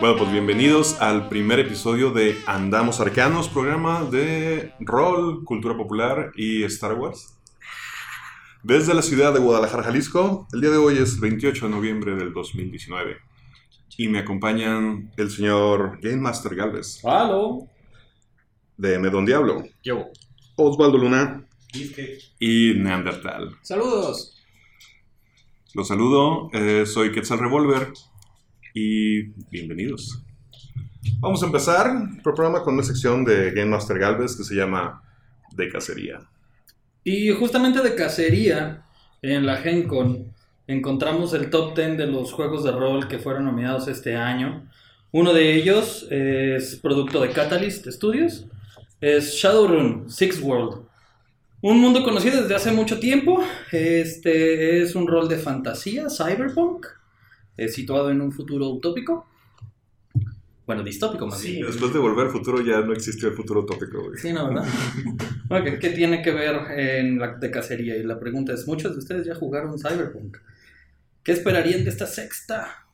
Bueno, pues bienvenidos al primer episodio de Andamos Arcanos, programa de rol, cultura popular y Star Wars. Desde la ciudad de Guadalajara, Jalisco, el día de hoy es 28 de noviembre del 2019. Y me acompañan el señor Game Master Galvez. ¡Halo! De Medón Diablo. Yo. Osvaldo Luna. Y Neandertal. ¡Saludos! Los saludo, eh, soy Quetzal Revolver y bienvenidos. Vamos a empezar el programa con una sección de Game Master Galvez que se llama De Cacería. Y justamente de cacería, en la Gen Con, encontramos el top 10 de los juegos de rol que fueron nominados este año. Uno de ellos es producto de Catalyst Studios, es Shadowrun Six World. Un mundo conocido desde hace mucho tiempo. Este es un rol de fantasía, cyberpunk, eh, situado en un futuro utópico. Bueno, distópico más bien. Después de volver al futuro ya no existió el futuro utópico. güey. Sí, no, ¿verdad? Ok, ¿Qué tiene que ver en la de cacería? Y la pregunta es, muchos de ustedes ya jugaron Cyberpunk. ¿Qué esperarían de esta sexta?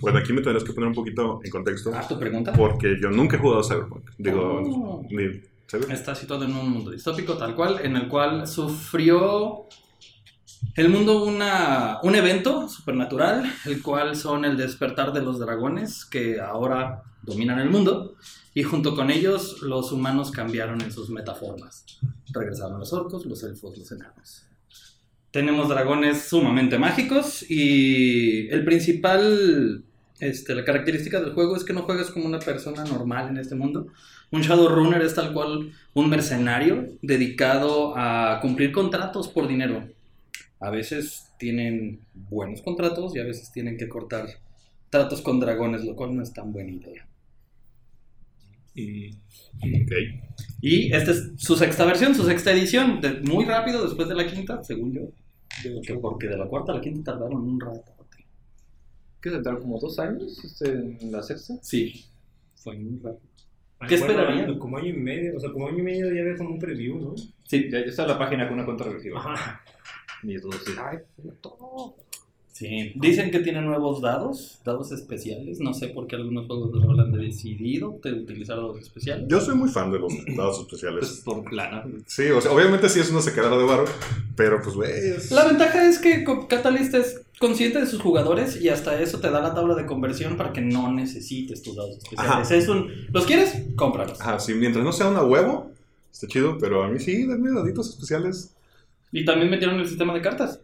Bueno, aquí me tendrás que poner un poquito en contexto Ah, tu pregunta. porque yo nunca he jugado Cyberpunk. Digo, Oh. ni. Está situado en un mundo distópico tal cual, en el cual sufrió el mundo un evento supernatural, el cual son el despertar de los dragones que ahora dominan el mundo, y junto con ellos los humanos cambiaron en sus metaformas. Regresaron los orcos, los elfos, los enanos. Tenemos dragones sumamente mágicos y el principal, este, la característica del juego es que no juegas como una persona normal en este mundo. Un Shadowrunner es tal cual un mercenario dedicado a cumplir contratos por dinero. A veces tienen buenos contratos y a veces tienen que cortar tratos con dragones, lo cual no es tan buena idea. Y, esta es su sexta versión, su sexta edición, de- muy rápido después de la quinta, según yo. Porque de la cuarta a la quinta tardaron un rato. ¿Qué se tardaron como dos años este, en la sexta? Sí, fue muy rápido. ¿Qué bueno, esperarían? Como año y medio, o sea, como año y medio ya había como un preview, ¿no? Sí, Ya, ya está la página con una. Ajá. Y así, ay, todo. sí. Dicen que tiene nuevos dados, dados especiales. No sé por qué algunos juegos de rol han decidido de utilizar dados especiales. Yo soy muy fan de los dados Pues especiales. por lana. Sí, o sea, obviamente sí es una secadera de barro, pero pues, güey, es- La ventaja es que Catalyst es consciente de sus jugadores y hasta eso te da la tabla de conversión para que no necesites tus dados especiales. Ajá. Es un, ¿Los quieres? Cómpralos. Ajá, sí, mientras no sea una huevo, está chido, pero a mí sí, denme daditos especiales. Y también metieron el sistema de cartas.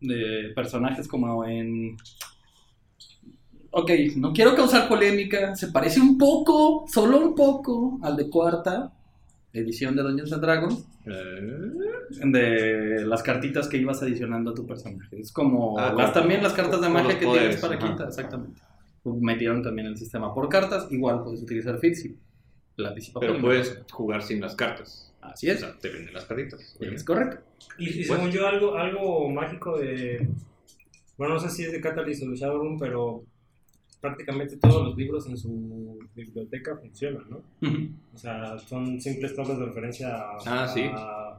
De personajes como en... Ok, no quiero causar polémica. Se parece un poco, solo un poco, al de cuarta edición de Dungeons and Dragons. De las cartitas que ibas adicionando a tu personaje. Es como Ah, las, también las cartas de magia que poderes, tienes para ajá. quinta, exactamente. Metieron también el sistema por cartas. Igual puedes utilizar Fixie. Lápiz y papel. Pero puedes jugar sin las cartas. Así O es. sea, te venden las cartitas. Es correcto. Y, y Bueno. según yo, algo, algo mágico de. Bueno, no sé si es de Catalyst o de Shadowrun, pero prácticamente todos los libros en su biblioteca funcionan, ¿no? O sea, son simples tablas de referencia a, Ah, sí. a-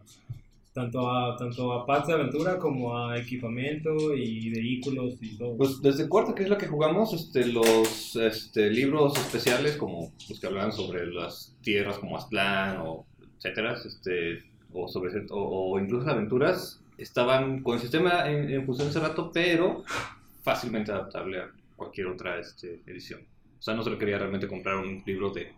tanto a tanto a pads de aventura como a equipamiento y vehículos y todo. Pues desde cuarta, que es la que jugamos, este, los este, libros especiales, como los que hablan sobre las tierras como Aztlán o etcétera, este, o, sobre, o, o incluso aventuras, estaban con el sistema en, en función hace rato, pero fácilmente adaptable a cualquier otra este, edición. O sea, no se le quería realmente comprar un libro de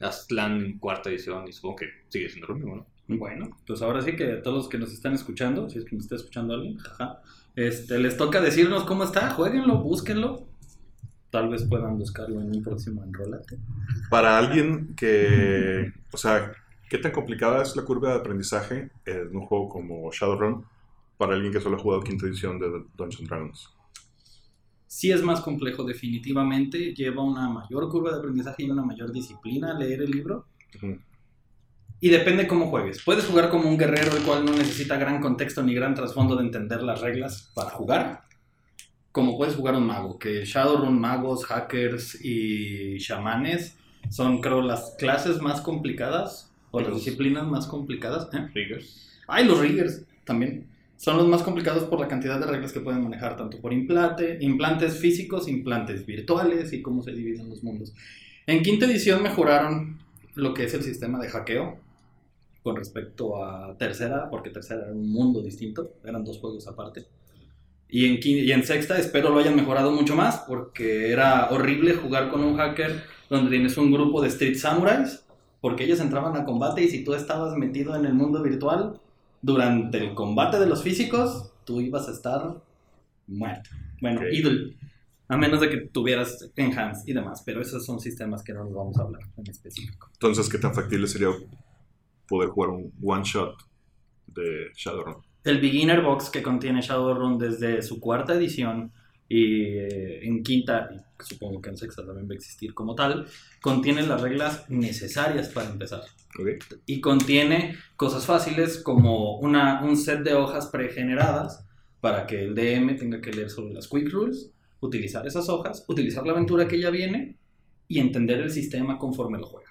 Aztlán cuarta edición y supongo que sigue siendo lo mismo, ¿no? Bueno, pues ahora sí que a todos los que nos están escuchando, si es que nos está escuchando alguien, jaja, este, les toca decirnos cómo está, jueguenlo, búsquenlo. Tal vez puedan buscarlo en un próximo enrolate. Para alguien que, o sea, ¿qué tan complicada es la curva de aprendizaje en un juego como Shadowrun para alguien que solo ha jugado quinta edición de Dungeons and Dragons? Sí es más complejo definitivamente, lleva una mayor curva de aprendizaje y una mayor disciplina leer el libro. Ujú. Y depende cómo juegues. Puedes jugar como un guerrero el cual no necesita gran contexto ni gran trasfondo de entender las reglas para jugar. Como puedes jugar un mago, que Shadowrun, magos, hackers y chamanes son creo las clases más complicadas o las disciplinas más complicadas. ¿eh? Triggers. Ay, los riggers también. Son los más complicados por la cantidad de reglas que pueden manejar, tanto por implante, implantes físicos, implantes virtuales y cómo se dividen los mundos. En quinta edición mejoraron lo que es el sistema de hackeo con respecto a tercera, porque tercera era un mundo distinto, eran dos juegos aparte. Y en, quin- y en sexta espero lo hayan mejorado mucho más, porque era horrible jugar con un hacker donde tienes un grupo de street samurais, porque ellos entraban a combate y si tú estabas metido en el mundo virtual, durante el combate de los físicos, tú ibas a estar muerto. Bueno, Ok. idle. A menos de que tuvieras enhance y demás, pero esos son sistemas que no nos vamos a hablar en específico. Entonces, ¿qué tan factible sería poder jugar un one shot de Shadowrun? El Beginner Box que contiene Shadowrun desde su cuarta edición y eh, en quinta, y supongo que en sexta también va a existir como tal, contiene las reglas necesarias para empezar. Y contiene cosas fáciles como una, un set de hojas pregeneradas para que el DM tenga que leer sobre las quick rules, utilizar esas hojas, utilizar la aventura que ya viene y entender el sistema conforme lo juega.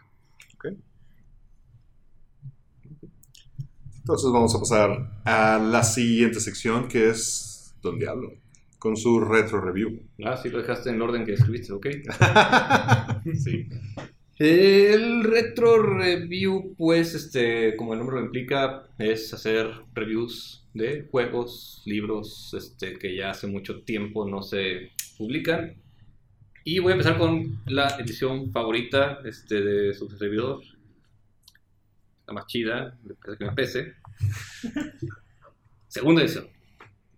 Entonces vamos a pasar a la siguiente sección que es Don Diablo, con su retro review. Ah, sí, lo dejaste en el orden que escribiste, ok. sí. El retro review, pues, este, como el nombre lo implica, es hacer reviews de juegos, libros, este, que ya hace mucho tiempo no se publican. Y voy a empezar con la edición favorita este, de su servidor, la más chida, que me pese. Segunda edición.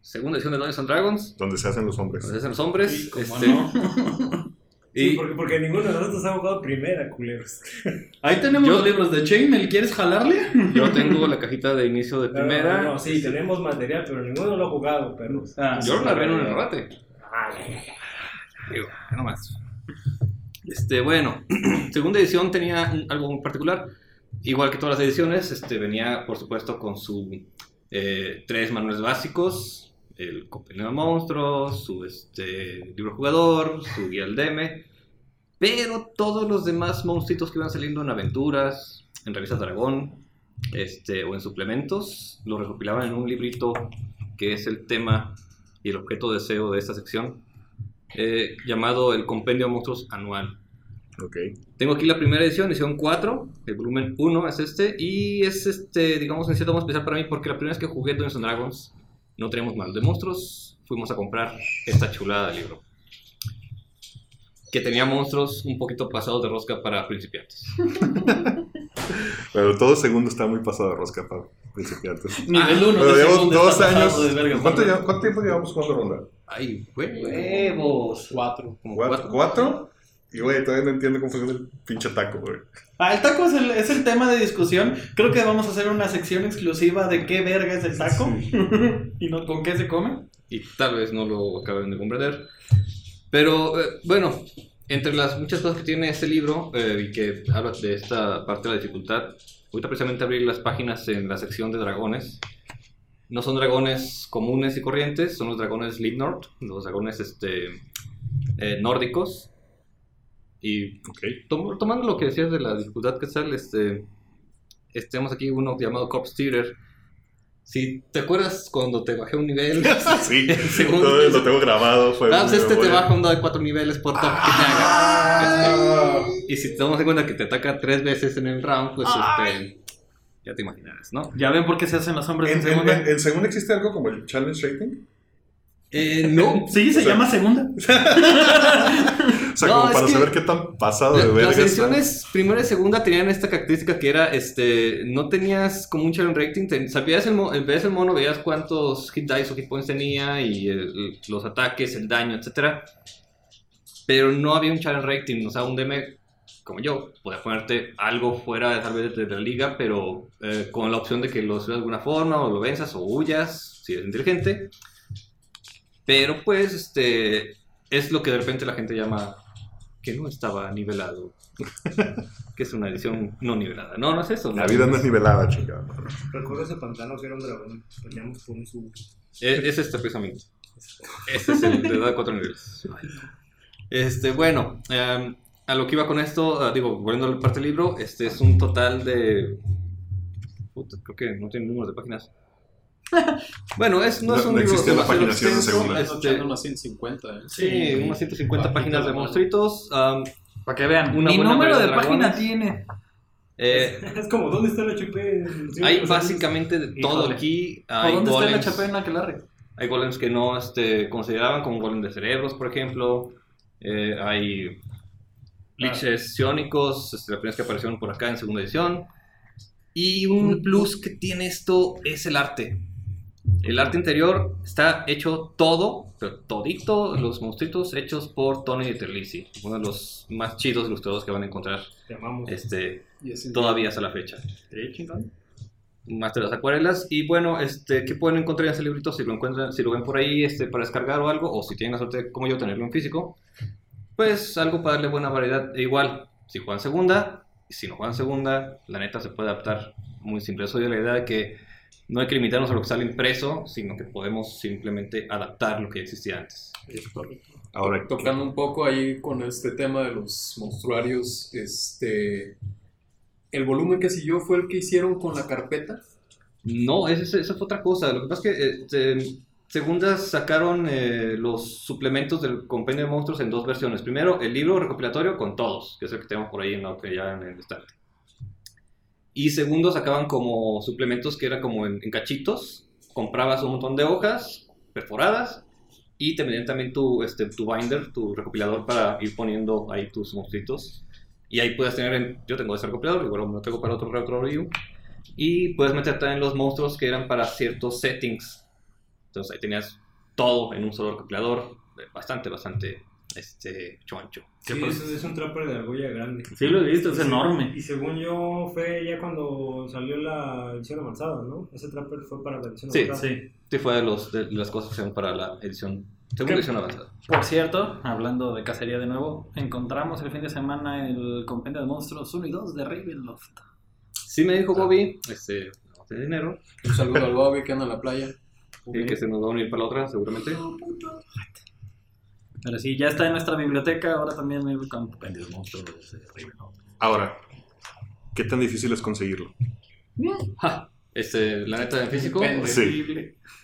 Segunda edición de Dungeons and Dragons, Donde se hacen los hombres. donde se hacen los hombres. Sí, cómo este, no. Sí, y porque, porque ninguno de nosotros ha jugado primera, culeros. Ahí tenemos Yo- los libros de Chainmail, ¿quieres jalarle? yo tengo la cajita de inicio de primera. No, no, sí, tenemos material, pero ninguno lo ha jugado, perros. Ah, Yo lo narré en un debate. Ah, Digo, no más. Este, bueno, segunda edición tenía algo en particular. Igual que todas las ediciones, este, venía, por supuesto, con sus tres manuales básicos. El compendio de monstruos, su este, libro jugador, su guía al DM. Pero todos los demás monstruitos que iban saliendo en aventuras, en revistas Dragón, este, o en suplementos, lo recopilaban en un librito que es el tema y el objeto de deseo de esta sección, eh, llamado el Compendio de Monstruos Anual. Ok. Tengo aquí la primera edición, edición 4, el volumen 1 es este, y es este, digamos, en cierto modo especial para mí porque la primera vez que jugué Dungeons Dragons no teníamos mal de monstruos, fuimos a comprar esta chulada de libro. Que tenía monstruos un poquito pasados de rosca para principiantes. Pero todo segundo está muy pasado de rosca para principiantes. Nivel 1 Pero de llevamos dos años. verga, ¿Cuánto, ¿verdad? lleva- cuánto tiempo llevamos jugando ronda? Ay. Huevos. Cuatro. Como ¿Cuatro? ¿Cuatro? Y güey, todavía no entiendo cómo funciona el pinche taco, güey. Ah, el taco es el, es el tema de discusión. Creo que vamos a hacer una sección exclusiva de qué verga es el taco y no con qué se come. y tal vez no lo acaben de comprender. Pero eh, bueno, entre las muchas cosas que tiene este libro eh, y que habla de esta parte de la dificultad, ahorita precisamente abrí las páginas en la sección de dragones. No son dragones comunes y corrientes, son los dragones Lidnord, los dragones este, eh, nórdicos. Y Ok. tom- tomando lo que decías de la dificultad que sale, este, este, tenemos aquí uno llamado Corpse Theater. Si te acuerdas cuando te bajé un nivel, sí, Segundo. todo lo tengo grabado. Fue Ah, pues este te baja un dado de 4 niveles por toque que te haga. Este, y si te damos en cuenta que te ataca 3 veces en el round, pues este, ya te imaginarás, ¿no? ¿Ya ven por qué se hacen los hombres ¿En, en, en, segunda? en- en segunda existe algo como el challenge rating? Eh, no. Sí, se O sea- llama segunda. Sea, No, como para que- saber qué tan pasado de verga Las está. ediciones primera y segunda tenían esta característica que era, este, no tenías como un challenge rating, te- sabías el, mo- veías el mono, veías cuántos hit dice o hit points tenía y el- los ataques, el daño, etcétera, pero no había un challenge rating, o sea, un DM como yo, podía ponerte algo fuera tal vez de la liga, pero eh, con la opción de que lo subas de alguna forma, o lo venzas, o huyas, si eres inteligente. Pero pues, este, es lo que de repente la gente llama que no estaba nivelado. que es una edición no nivelada. No, no es eso. La vida no es nivelada, chica. Recuerdo ese pantano que era un dragón. Peleamos. Es, es este precisamente. Este es el de edad de cuatro niveles. Este, bueno, em, a lo que iba con esto, ah, digo, volviendo a la parte del libro, este es un total de. Puta, creo que no tiene números de páginas. Bueno, es, no, es un no libro existe la paginación extenso, segunda. este, unas 150. ¿eh? sí, unas 150 páginas de monstruitos. am, Para que vean. Una buena número de de página tiene. eh, Es como, ¿dónde está el HP? Sí, hay básicamente de todo Híjole. aquí. ¿O Hay dónde está el HP en Aquelarre? hay golems que no este, consideraban como golem de cerebros, por ejemplo. Eh, hay liches psiónicos, este, las primeras que aparecieron por acá en segunda edición. Y un plus que tiene esto es el arte. El arte interior está hecho todo, pero todito, los monstruitos hechos por Tony de Terlizzi, uno de los más chidos ilustradores que van a encontrar Te amamos. este, todavía hasta la fecha. Master de las acuarelas. Y bueno, este, ¿qué pueden encontrar en ese librito? Si lo encuentran, si lo ven por ahí este, para descargar o algo, o si tienen la suerte como yo tenerlo en físico, pues algo para darle buena variedad. E igual, si juegan segunda, si no juegan segunda, la neta se puede adaptar muy simple. Soy de la idea de que no hay que limitarnos a lo que sale impreso, sino que podemos simplemente adaptar lo que ya existía antes. Ahora, Tocando un poco ahí con este tema de los monstruarios, este. El volumen que siguió fue el que hicieron con la carpeta. No, esa, esa fue otra cosa. Lo que pasa es que se- Segundas sacaron eh, los suplementos del Compendio de Monstruos en dos versiones. Primero, el libro recopilatorio con todos, que es el que tenemos por ahí en la, ya en el estante. Y segundo, sacaban como suplementos que era como en, en cachitos. Comprabas un montón de hojas perforadas y te vendían también tu, este, tu binder, tu recopilador para ir poniendo ahí tus monstruitos. Y ahí puedes tener, en- yo tengo ese recopilador, igual me lo tengo para otro retro review. Y puedes meter también los monstruos que eran para ciertos settings. Entonces ahí tenías todo en un solo recopilador. Bastante, bastante este, choncho. Sí, es, es un trapper de argolla grande. Sí, lo he visto, es Y se- enorme. Y según yo, fue ya cuando salió la edición avanzada, ¿no? Ese trapper fue para la edición Sí, avanzada. Sí. Sí, fue de, los, de las cosas que se para la edición, segunda edición avanzada. Por cierto, hablando de cacería de nuevo, encontramos el fin de semana el compendio de monstruos 1 y 2 de Ravenloft. Sí me dijo Bobby, este, no de dinero, Un saludo al Bobby que anda en la playa. y que se nos va a unir para la otra seguramente. Pero sí, ya está en nuestra biblioteca, ahora también el compendio de monstruos ahora, ¿qué tan difícil es conseguirlo? Ja, este, la neta en físico. Sí.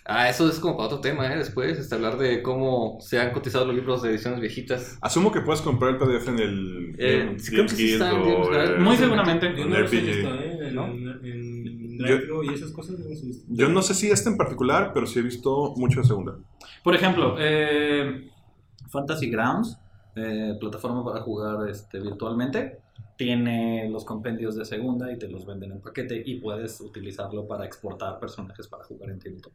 Ah, eso es como para otro tema, ¿eh? Después, este, hablar de cómo se han cotizado los libros de ediciones viejitas. Asumo que puedes comprar el PDF en el Eh, en sí, creo que sí Guild está en o, Games Guide. eh, Muy seguramente. Yo En he RPG. ¿eh? En, en Yo- Drive-Thru y esas cosas. Yo no sé si este en particular, pero sí he visto mucho de segunda. Por ejemplo, eh, Fantasy Grounds, eh, plataforma para jugar este, virtualmente, tiene los compendios de segunda y te los venden en paquete y puedes utilizarlo para exportar personajes para jugar en tabletop.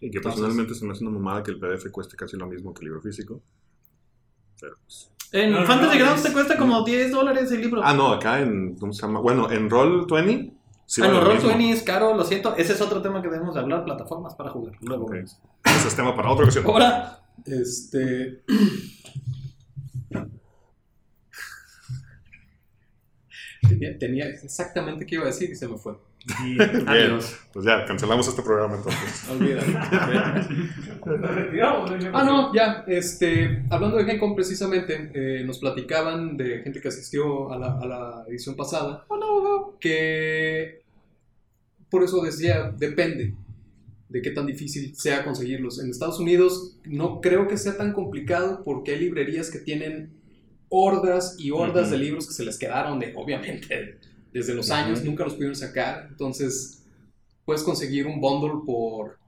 Y que Entonces- personalmente se me hace una mamada que el PDF cueste casi lo mismo que el libro físico. Pero, pues- En No, no, Fantasy no, Grounds es- te cuesta como 10 dólares el libro. Ah, no, acá en. ¿Cómo se llama? Bueno, en Roll20. Sí Ah, vale no, lo mismo. Roll20 es caro, lo siento. Ese es otro tema que debemos de hablar, plataformas para jugar. Luego. Ok. Ese es tema para otra ocasión. Ahora, Este. tenía, tenía exactamente qué iba a decir y se me fue. Y Bien, adiós. pues ya, cancelamos este programa entonces. Olvídalo. Ah, no, ya. Este, hablando de Gencom precisamente, eh, nos platicaban de gente que asistió a la, a la edición pasada. Que por eso decía, depende de qué tan difícil sea conseguirlos. En Estados Unidos no creo que sea tan complicado porque hay librerías que tienen hordas y hordas de libros que se les quedaron de, obviamente, desde los años, nunca los pudieron sacar. Entonces, puedes conseguir un bundle por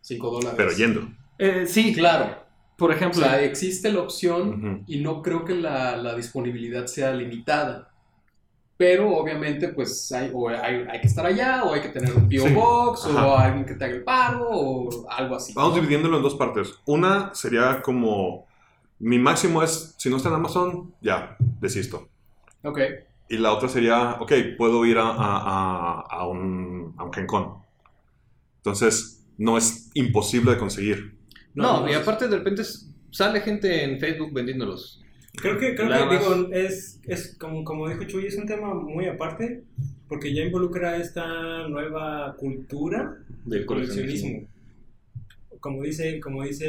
5 dólares. Pero yendo. eh, sí, Claro. por O ejemplo, sea, existe la opción y no creo que la, la disponibilidad sea limitada. Pero obviamente, pues hay, o hay, hay que estar allá, o hay que tener un P.O. Sí. Box, o alguien que te haga el paro, o algo así. Vamos dividiéndolo en dos partes. Una sería como. Mi máximo es, si no está en Amazon, ya, desisto. Ok. Y la otra sería, ok, puedo ir a, a, a, un, a un Gen Con. Entonces, no es imposible de conseguir. No, y aparte de repente sale gente en Facebook vendiéndolos. Creo que, creo que digo, es, es como, como dijo Chuy, es un tema muy aparte, porque ya involucra esta nueva cultura Del coleccionismo. Como dice, como dice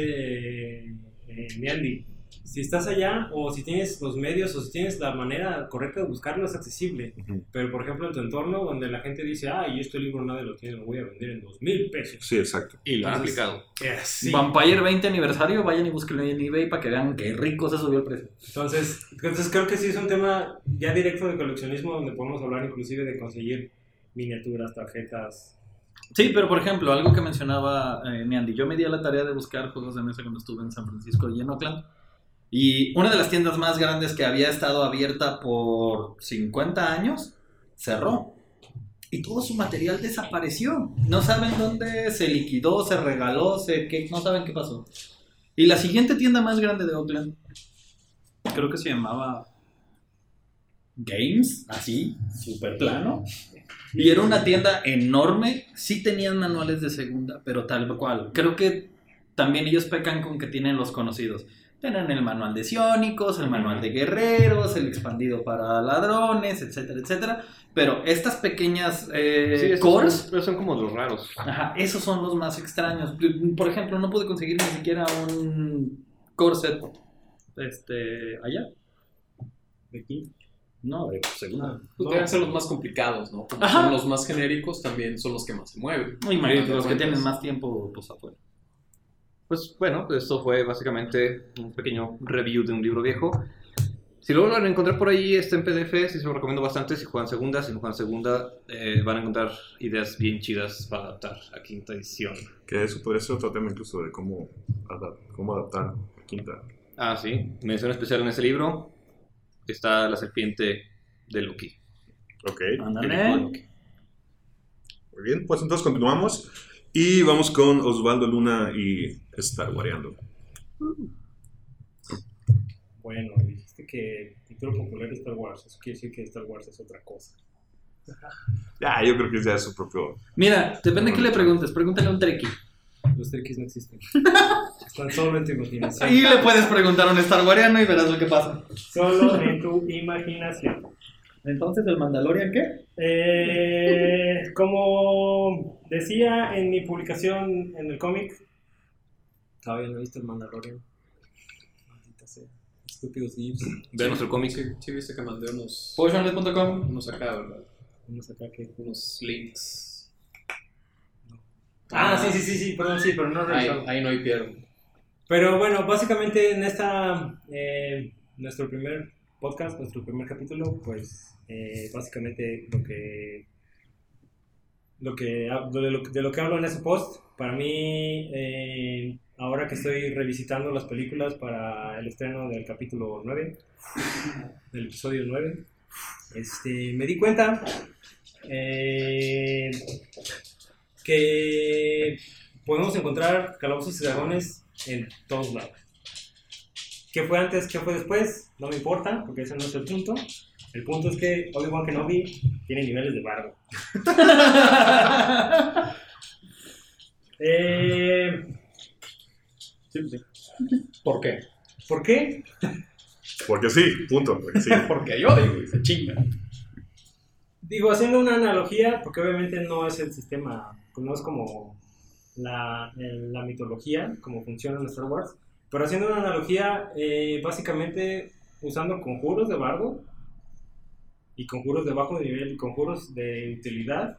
eh, Mialdi, si estás allá o si tienes los medios o si tienes la manera correcta de buscarlo es accesible. Ujú. Pero por ejemplo en tu entorno donde la gente dice, ah, y este libro nadie lo tiene, lo voy a vender en dos mil pesos. Sí, exacto. Y lo han aplicado. Eh, sí. Vampire 20 aniversario, vayan y búsquenlo en eBay para que vean qué rico se subió el precio. Entonces, entonces creo que sí es un tema ya directo de coleccionismo donde podemos hablar inclusive de conseguir miniaturas, tarjetas. Sí, pero por ejemplo, algo que mencionaba eh, Miandi, yo me di a la tarea de buscar juegos de mesa cuando estuve en San Francisco y en Oakland. Y una de las tiendas más grandes que había estado abierta por 50 años cerró. Y todo su material desapareció. No saben dónde se liquidó, se regaló, se, qué, no saben qué pasó. Y la siguiente tienda más grande de Oakland, creo que se llamaba Games, así, súper plano. Y era una tienda enorme. Sí tenían manuales de segunda, pero tal cual. Creo que también ellos pecan con que tienen los conocidos. Tienen el manual de sionicos, el manual de guerreros, el expandido para ladrones, etcétera, etcétera. Pero estas pequeñas eh, Sí, esos cores, son, pero son como los raros. ajá, esos son los más extraños. Por ejemplo, no pude conseguir ni siquiera un corset este, allá. de aquí. No, de segunda. Pues deben ser los más complicados, ¿no? Como Ajá. son los más genéricos, también son los que más se mueven. Imagínate, Al los que tienen más tiempo, pues afuera. Pues bueno, esto fue básicamente un pequeño review de un libro viejo. Si lo vuelven a encontrar por ahí, está en PDF, sí se lo recomiendo bastante. Si juegan segunda, si no juegan segunda, eh, van a encontrar ideas bien chidas para adaptar a quinta edición. Que eso podría ser otro tema incluso de cómo, adap- cómo adaptar a quinta. Ah, sí, mención especial en ese libro está la serpiente de Loki. Ok. Ándale. Muy bien, pues entonces continuamos y vamos con Osvaldo Luna y Star Wareando. Bueno, dijiste que cultura popular es Star Wars. Eso quiere decir que Star Wars es otra cosa. Ya, yo creo que ya es su propio. Mira, depende de qué le preguntes. Pregúntale a un treki. Los trekkies no existen. Están solo en tu imaginación. Ahí le puedes preguntar a un Star Wariano y verás lo que pasa. Solo en tu imaginación. Entonces, ¿el Mandalorian qué? Eh, como decía en mi publicación en el cómic, todavía no he visto el Mandalorian. Maldita sea. Estúpidos gibbs. Vean nuestro cómic. Sí, sí, viste que mandé unos, Potionless.com. unos acá, ¿verdad? Vamos acá que. Unos links. Ah, sí, sí, sí, sí, perdón, sí, pero no Ahí, ahí no hay pierde. Pero bueno, básicamente en esta, eh, nuestro primer podcast, nuestro primer capítulo, pues eh, básicamente lo que, lo que, de lo, de lo que hablo en ese post, para mí, eh, ahora que estoy revisitando las películas para el estreno del capítulo 9, del episodio 9, este, me di cuenta eh, que podemos encontrar calabozos y dragones en todos lados. ¿Qué fue antes? ¿Qué fue después? No me importa, porque ese no es el punto. El punto es que Obi-Wan Kenobi tiene niveles de bardo. Eh, ¿Por qué? ¿Por qué? Porque sí, punto. Porque sí. Porque yo digo, se chinga. Digo, haciendo una analogía, porque obviamente no es el sistema, no es como la mitología, como funciona en Star Wars, pero haciendo una analogía, eh, básicamente usando conjuros de bardo y conjuros de bajo nivel y conjuros de utilidad,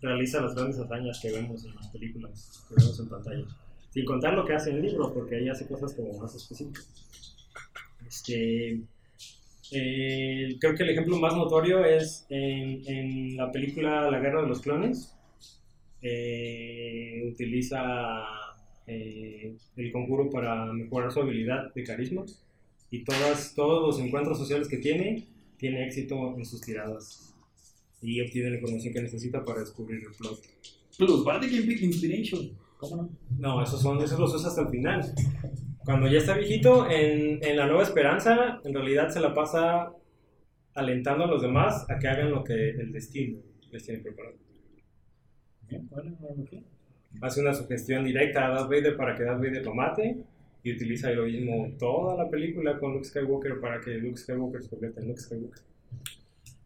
realiza las grandes hazañas que vemos en las películas, que vemos en pantalla. Sin contar lo que hace en el libro, porque ahí hace cosas como más específicas. Este, eh, creo que el ejemplo más notorio es en, en la película La Guerra de los Clones. Eh, utiliza eh, el conjuro para mejorar su habilidad de carisma y todas, todos los encuentros sociales que tiene, tiene éxito en sus tiradas y obtiene la información que necesita para descubrir el plot. Plus, Bardic Inspiration. ¿Cómo no? No, esos, son, esos los usa hasta el final. Cuando ya está viejito, en, en La Nueva Esperanza, en realidad se la pasa alentando a los demás a que hagan lo que el destino les tiene preparado. Bien, bueno, bueno. Hace una sugestión directa a Darth Vader para que Darth Vader lo mate y utiliza heroísmo toda la película con Luke Skywalker para que Luke Skywalker se convierta en Luke Skywalker.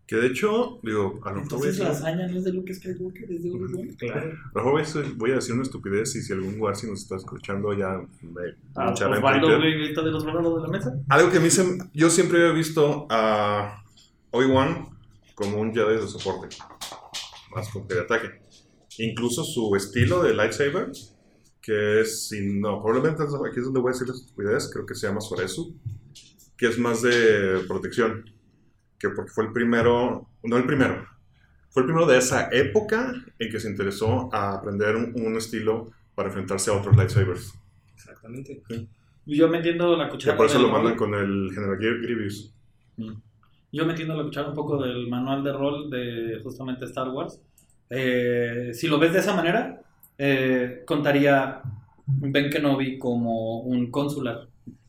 Que de hecho, digo, a lo mejor Entonces la hazaña no es de Luke Skywalker, es de Obi Wan. Claro. a lo mejor voy a decir- una estupidez y si algún Warsi nos está escuchando ya me Ah, grita de los de la mesa. Algo que a mí se- yo siempre había visto a Obi-Wan como un Jedi de soporte, más como que de ataque. Incluso su estilo de lightsaber, que es, si no, probablemente aquí es donde voy a decir la estupidez, creo que se llama Soresu, que es más de protección, que porque fue el primero, no el primero, fue el primero de esa época en que se interesó a aprender un, un estilo para enfrentarse a otros lightsabers. Exactamente. Yo metiendo la cuchara. por eso lo mandan con el General Gri- Grievous. Yo metiendo la cuchara un poco del manual de rol de justamente Star Wars. Eh, si lo ves de esa manera, eh, contaría Ben Kenobi como un consular,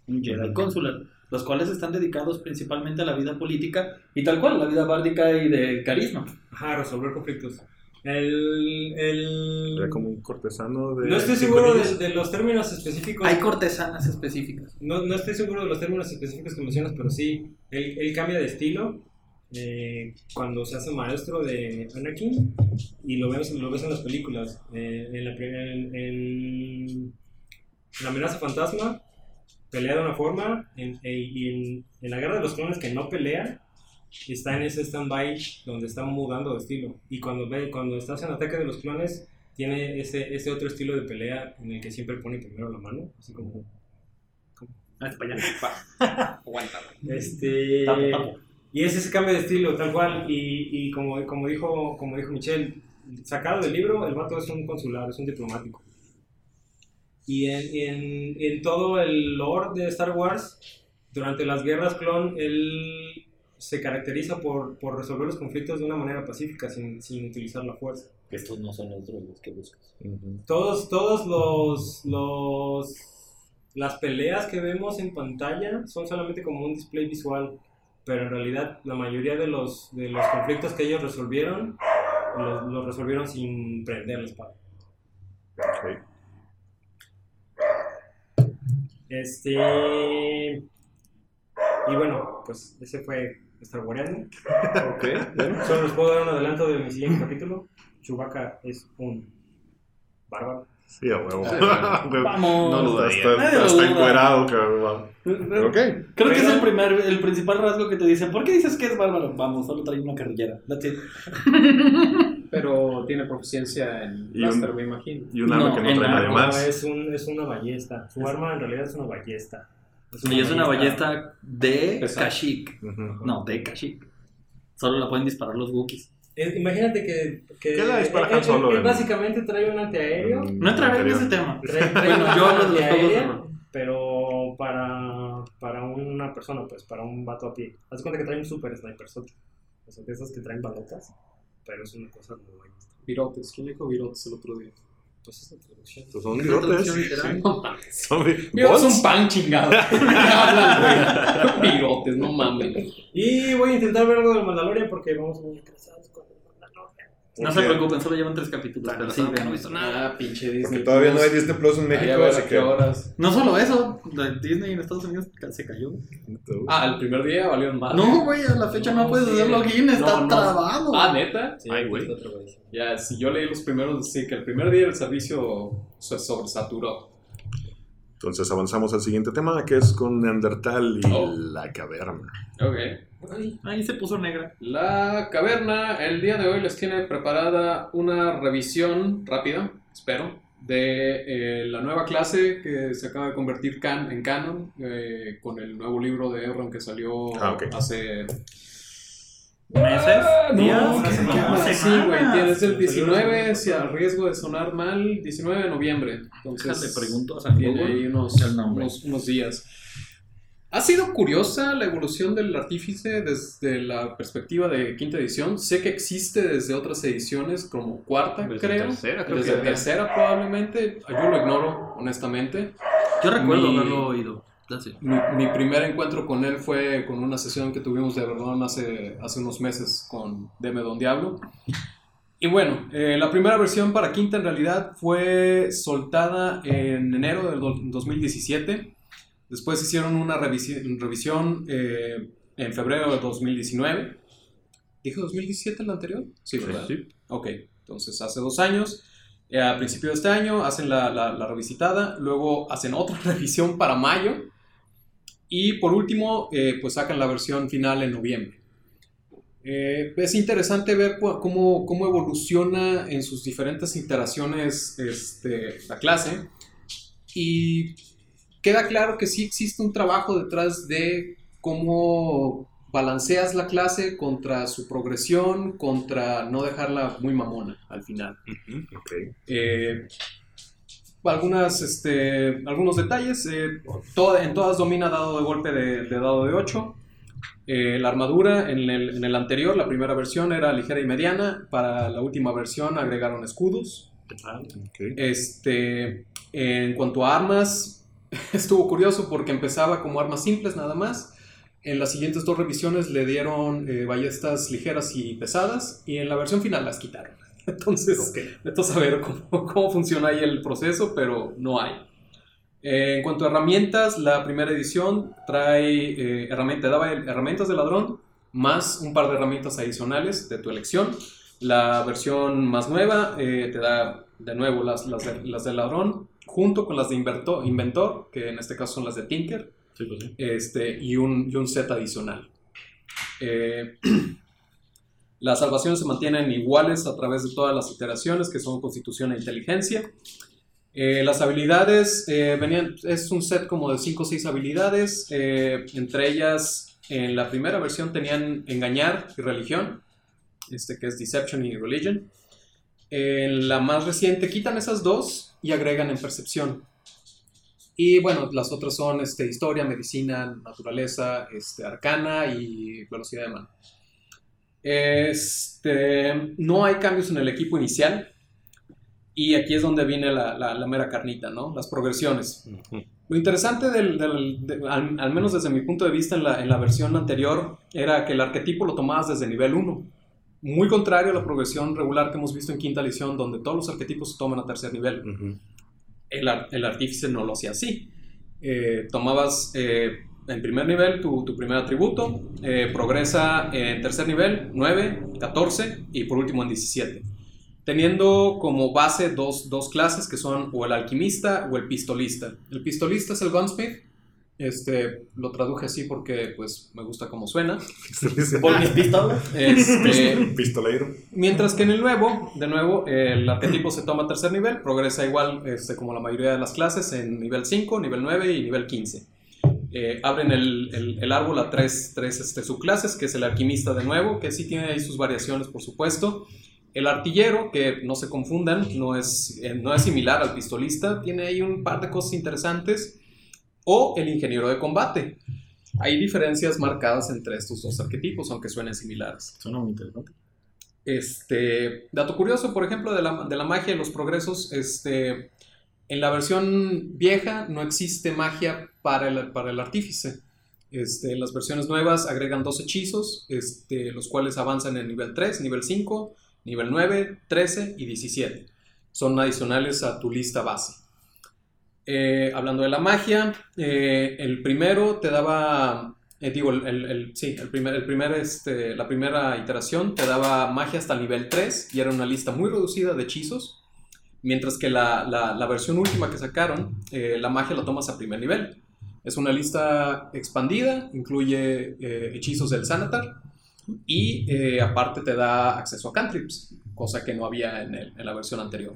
un Jedi consular, los cuales están dedicados principalmente a la vida política y tal cual, la vida bárdica y de carisma. Ajá, resolver conflictos. El, el... Era como un cortesano de. No estoy seguro de, de los términos específicos. Hay cortesanas específicas. No, no estoy seguro de los términos específicos que mencionas, pero sí, él, él cambia de estilo eh, cuando se hace maestro de Anakin y lo ves, lo ves en las películas. Eh, en, la, en, en La amenaza fantasma pelea de una forma en, e- y en, en la guerra de los clones que no pelea está en ese stand-by donde está mudando de estilo. Y cuando, ve, cuando estás en ataque de los clones tiene ese, ese otro estilo de pelea en el que siempre pone primero la mano, así como Ah, para allá. Aguanta. Este, Tapo, tapo. Y es ese cambio de estilo, tal cual. Y, y como, como, dijo, como dijo Michelle, sacado del libro, el vato es un consular, es un diplomático. Y en, en, en todo el lore de Star Wars, durante las guerras clon, él se caracteriza por, por resolver los conflictos de una manera pacífica, sin, sin utilizar la fuerza. Estos no son los droides que buscas. Todos, todos los, los las peleas que vemos en pantalla son solamente como un display visual, pero en realidad la mayoría de los, de los conflictos que ellos resolvieron los, los resolvieron sin prender la espada. Ok. Este y bueno, pues ese fue Star Wars. Ok, bueno. Solo les puedo dar un adelanto de mi siguiente capítulo. Chewbacca es un bárbaro. Sí, a huevo. Vamos. No lo Está, está, encuerado, cabrón. Ok. Creo que es el primer, el principal rasgo que te dicen. ¿Por qué dices que es bárbaro? Vamos, solo trae una carrillera. That's it. Pero tiene proficiencia en Blaster, me imagino. Y un arma No, que no trae nadie No, más. es, un, es una ballesta. Su arma en realidad es una ballesta. Y es una ballesta de. Kashyyyk. Ujú. No, de Kashyyyk. Solo la pueden disparar los Wookiees. Eh, imagínate que. que ¿Qué la dispara él- Han él- Solo él en- básicamente trae un antiaéreo. Mm, No entraré en ese tema. Trae, trae Bueno, una yo arma hablo de los juegos de antiaérea, rol. pero para, para una persona, pues para un vato a pie. Haz cuenta que trae un super sniper sote. O sea, de esos que traen balotas. Pero es una cosa ballesta. Virotes. ¿Quién dijo virotes el otro día? Pues Es la traducción mames. Son Virotes es un pan chingado. No mames. Y voy a intentar ver algo del Mandalorian porque vamos muy Mandalorian. No se preocupen, solo llevan tres capítulos. Pero sí, no he visto nada, pinche Disney. Porque todavía no hay. Disney Plus en México, así que. horas. No solo eso, Disney en Estados Unidos se cayó. Ah, el primer día valieron más. No, güey, a la fecha no, No, puedes sí. hacer login, está No, no. trabado. Ah, neta. Sí, Ay, güey. Ya, si yo leí los primeros, sí, que el primer día el servicio se sobresaturó. Entonces avanzamos al siguiente tema, que es con Neandertal y Oh. la caverna. Ok. Ay, Ahí se puso negra. La caverna, el día de hoy les tiene preparada una revisión rápida, espero, de eh, la nueva clase que se acaba de convertir can- en canon eh, con el nuevo libro de Erron que salió Ah, ok. hace ¿Meses? no, ¿Días? ¿qué- ¿Qué- qué- qué- sí, güey, tienes el 19, si al riesgo de sonar mal, 19 de noviembre. Entonces, Déjale pregunto a San tiene ahí unos, unos, unos días. Ha sido curiosa la evolución del artífice desde la perspectiva de quinta edición. Sé que existe desde otras ediciones, como cuarta, Desde creo. tercera, creo desde que había. tercera, probablemente. Yo lo ignoro, honestamente. Yo recuerdo Mi- haberlo oído. Mi, mi primer encuentro con él fue con una sesión que tuvimos de Verdón hace, hace unos meses con Deme Don Diablo. Y bueno, eh, la primera versión para Quinta en realidad fue soltada en enero del do- 2017. Después hicieron una revisi- revisión eh, en febrero de 2019. ¿Dije 2017 en la anterior? Sí, ¿verdad? Ok, entonces hace dos años. eh, a principio de este año hacen la, la- la revisitada, luego hacen otra revisión para mayo y por último eh, pues sacan la versión final en noviembre. Eh, es interesante ver cómo evoluciona en sus diferentes iteraciones este, la clase y queda claro que sí existe un trabajo detrás de cómo balanceas la clase contra su progresión, contra no dejarla muy mamona al final. Eh, algunas, este, algunos detalles. eh, toda- en todas domina dado de golpe de, de dado de 8. Eh, la armadura en el, en el anterior, la primera versión, era ligera y mediana. Para la última versión agregaron escudos. Este, en cuanto a armas, estuvo curioso porque empezaba como armas simples nada más. En las siguientes dos revisiones le dieron eh, ballestas ligeras y pesadas y en la versión final las quitaron. Entonces, necesito saber cómo, cómo funciona ahí el proceso, pero no hay. Eh, en cuanto a herramientas, la primera edición trae eh, herramienta- daba herramientas de ladrón más un par de herramientas adicionales de tu elección. La versión más nueva te da de nuevo las, las, de, las de ladrón junto con las de inventor, que en este caso son las de Tinker, este, y, un, y un set adicional. Eh, las salvaciones se mantienen iguales a través de todas las iteraciones, que son constitución e inteligencia. Eh, las habilidades eh, venían, es un set como de 5 o 6 habilidades, entre ellas en la primera versión tenían engañar y religión, este que es deception y religion. En la más reciente quitan esas dos y agregan en percepción. Y bueno, las otras son este, historia, medicina, naturaleza, este, arcana y velocidad de mano. Este, no hay cambios en el equipo inicial. Y aquí es donde viene la, la- la mera carnita, ¿no? Las progresiones. Lo interesante, del, del- de- al, al menos desde mi punto de vista en la, en la versión anterior, era que el arquetipo lo tomabas desde nivel 1. Muy contrario a la progresión regular que hemos visto en quinta edición, donde todos los arquetipos se toman a tercer nivel. El, ar- el artífice no lo hacía así. Eh, tomabas eh, en primer nivel tu, tu primer atributo, eh, progresa en tercer nivel 9, 14 y por último en 17 teniendo como base dos, dos clases que son o el alquimista o el pistolista. El pistolista es el gunsmith, este, lo traduje así porque pues me gusta cómo suena. Por mis pistolas. Este, Pistolero. mientras que en el nuevo, de nuevo, el arquetipo se toma a tercer nivel, progresa igual este, como la mayoría de las clases en nivel 5, nivel 9 y nivel 15. Eh, abren el, el- el árbol a tres, tres este, subclases, que es el alquimista de nuevo, que sí tiene ahí sus variaciones, por supuesto. El artillero, que no se confundan, no es, eh, no es similar al pistolista, tiene ahí un par de cosas interesantes. O el ingeniero de combate. Hay diferencias marcadas entre estos dos arquetipos, aunque suenen similares. Suena muy interesante. Este, dato curioso, por ejemplo, de la, de la magia y los progresos, este, en la versión vieja no existe magia para el, para el artífice. Este, en las versiones nuevas agregan dos hechizos, este, los cuales avanzan en nivel 3, nivel 5, nivel 9, 13 y 17. Son adicionales a tu lista base. Eh, hablando de la magia, eh, el primero te daba, eh, digo, el, el- sí, el primer, el primer, este, la primera iteración te daba magia hasta el nivel 3 y era una lista muy reducida de hechizos, mientras que la, la- versión última que sacaron, la magia la tomas a primer nivel. Es una lista expandida, incluye hechizos del Sanatar y aparte te da acceso a cantrips, cosa que no había en, en la versión anterior.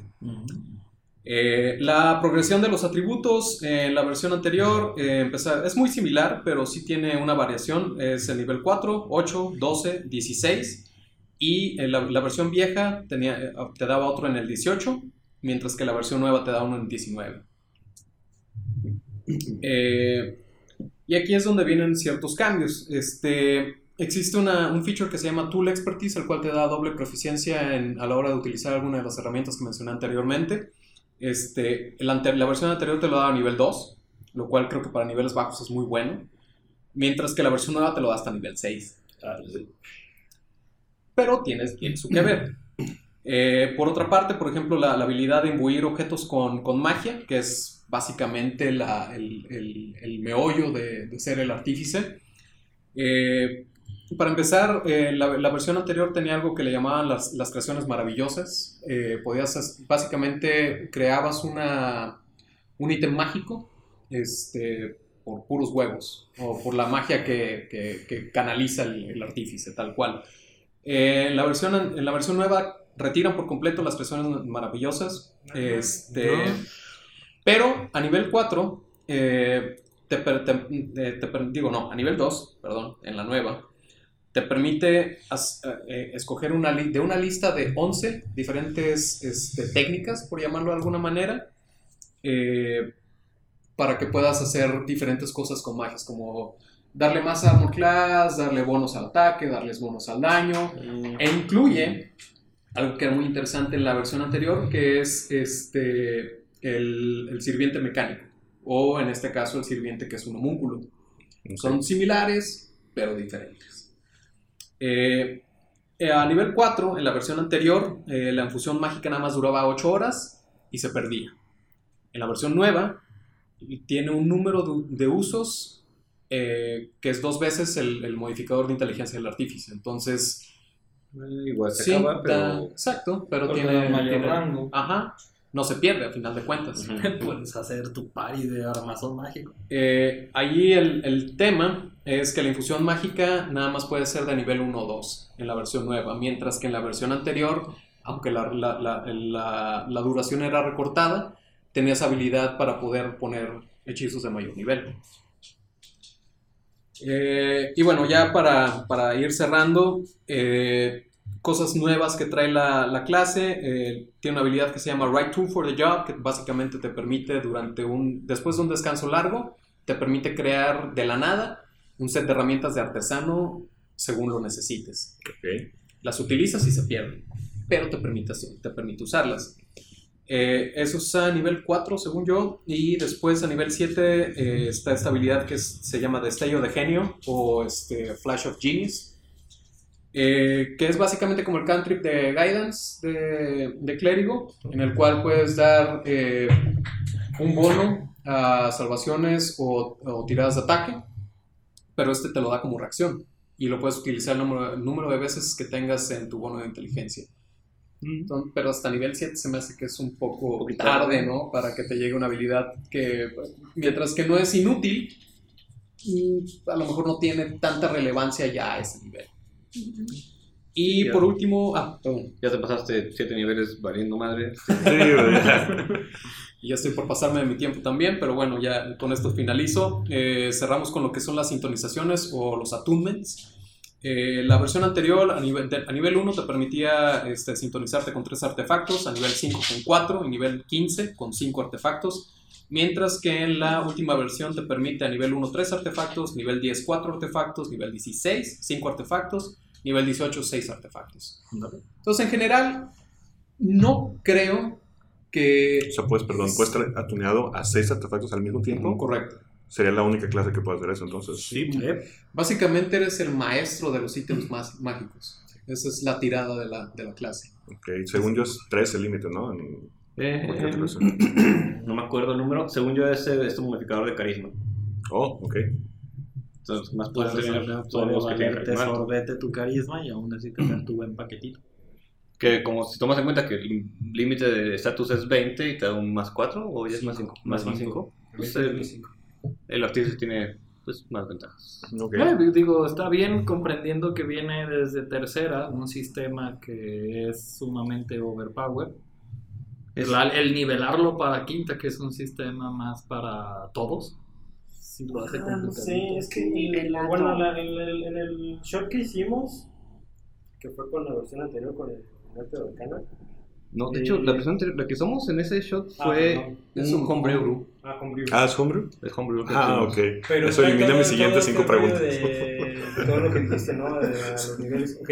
Eh, la progresión de los atributos eh, en la versión anterior eh, empeza- es muy similar, pero sí tiene una variación. Es el nivel 4, 8, 12, 16. Y en la, la versión vieja tenía, eh, te daba otro en el 18, mientras que la versión nueva te da uno en 19. Eh, y aquí es donde vienen ciertos cambios. Este, existe una- un feature que se llama Tool Expertise, el cual te da doble proficiencia en- a la hora de utilizar alguna de las herramientas que mencioné anteriormente. Este, el la versión anterior te lo daba a nivel 2, lo cual creo que para niveles bajos es muy bueno. Mientras que la versión nueva te lo da hasta nivel 6. Pero tienes, tiene su que ver. Eh, por otra parte, por ejemplo, la, la habilidad de imbuir objetos con, con magia, que es básicamente la- el, el- el meollo de, de ser el artífice. Eh, para empezar, eh, la, la versión anterior tenía algo que le llamaban las, las creaciones maravillosas. Eh, podías, as- básicamente, creabas una, un ítem mágico este, por puros huevos o por la magia que, que- que canaliza el, el artífice, tal cual. Eh, en, la versión, en la versión nueva retiran por completo las creaciones maravillosas. Este, Pero a nivel 4, eh, te, te- te digo no, a nivel 2, perdón, en la nueva, te permite as- eh, escoger una de una lista de 11 diferentes este, técnicas, por llamarlo de alguna manera, eh, para que puedas hacer diferentes cosas con magias, como darle más armor class, darle bonos al ataque, darles bonos al daño, e incluye algo que era muy interesante en la versión anterior, que es este, el, el sirviente mecánico, o en este caso el sirviente que es un homúnculo. Son similares, pero diferentes. Eh, eh, a nivel 4, en la versión anterior, eh, la infusión mágica nada más duraba 8 horas y se perdía. En la versión nueva, tiene un número de, de usos eh, que es dos veces el, el modificador de inteligencia del artífice. Entonces, Igual se sí, acaba, da- pero... exacto, pero tiene, mayor tiene- rango. Ajá, no se pierde a final de cuentas. Puedes hacer tu party de armazón mágico. Eh, allí el, el tema es que la infusión mágica nada más puede ser de nivel 1 o 2 en la versión nueva, mientras que en la versión anterior, aunque la, la- la- la- la duración era recortada, tenías habilidad para poder poner hechizos de mayor nivel. Eh, y bueno, ya para, para ir cerrando, eh, cosas nuevas que trae la, la clase. eh, tiene una habilidad que se llama Right Tool for the Job, que básicamente te permite durante un, después de un descanso largo, te permite crear de la nada un set de herramientas de artesano según lo necesites. Ok. Las utilizas y se pierden, pero te permite, te permite usarlas. Eh, eso es a nivel 4, según yo, y después a nivel 7 eh, está esta habilidad que es- se llama Destello de Genio o este, Flash of Genius, eh, que es básicamente como el cantrip de Guidance de, de Clérigo, en el cual puedes dar eh, un bono a salvaciones o, o tiradas de ataque, pero este te lo da como reacción y lo puedes utilizar el número, el número de veces que tengas en tu bono de inteligencia. Entonces, pero hasta nivel 7 se me hace que es un poco tarde. ¿no? Para que te llegue una habilidad que, mientras que no es inútil, mm, a lo mejor no tiene tanta relevancia ya a ese nivel. Y por último, ah, perdón, Ya te pasaste siete niveles valiendo madre. Sí, y ya estoy por pasarme de mi tiempo también, pero bueno, ya con esto finalizo. Eh, cerramos con lo que son las sintonizaciones o los attunements. Eh, la versión anterior, a nivel, de- a nivel 1, te permitía este, sintonizarte con 3 artefactos, a nivel 5 con 4 y nivel 15 con 5 artefactos, mientras que en la última versión te permite a nivel 1 3 artefactos, nivel 10 4 artefactos, nivel 16 5 artefactos, nivel 18 6 artefactos. Entonces, en general, no creo que... O sea, puedes, perdón, puedes estar atuneado a seis artefactos al mismo tiempo. Correcto. Sería la única clase que puede hacer eso, entonces. Sí. Básicamente eres el maestro de los ítems más mágicos. Esa es la tirada de la, de la clase. Ok, según yo es tres el límite, ¿no? En Eh, versión. no me acuerdo el número. Según yo, es eh, este modificador de carisma. Oh, ok. Entonces, más puedes Puede, tener todos que tienen carisma. sorbete tu carisma y aún así tener tu buen paquetito. Que como si tomas en cuenta que el límite de estatus es 20 y te da un más 4 o ya es más 5. Más Más 5. Pues el, el artífice tiene pues, más ventajas. Ok. Eh, digo, está bien comprendiendo que viene desde tercera, un sistema que es sumamente overpowered. El, el nivelarlo para quinta, que es un sistema más para todos, sí lo hace Ah, no sé, es que el- bueno, la- en, el, en el shot que hicimos, que fue con la versión anterior, con el arte de Arcana. No, de Eh, hecho, la versión anterior- la que somos en ese shot Ah, fue no. Es un homebrew. Ah, con Brew. Ah, ¿es homebrew? el homebrew que Ah, ok. Pero Eso elimina todo- mis siguientes cinco preguntas. De, de todo lo que dijiste, ¿no? De, a los niveles. Ok.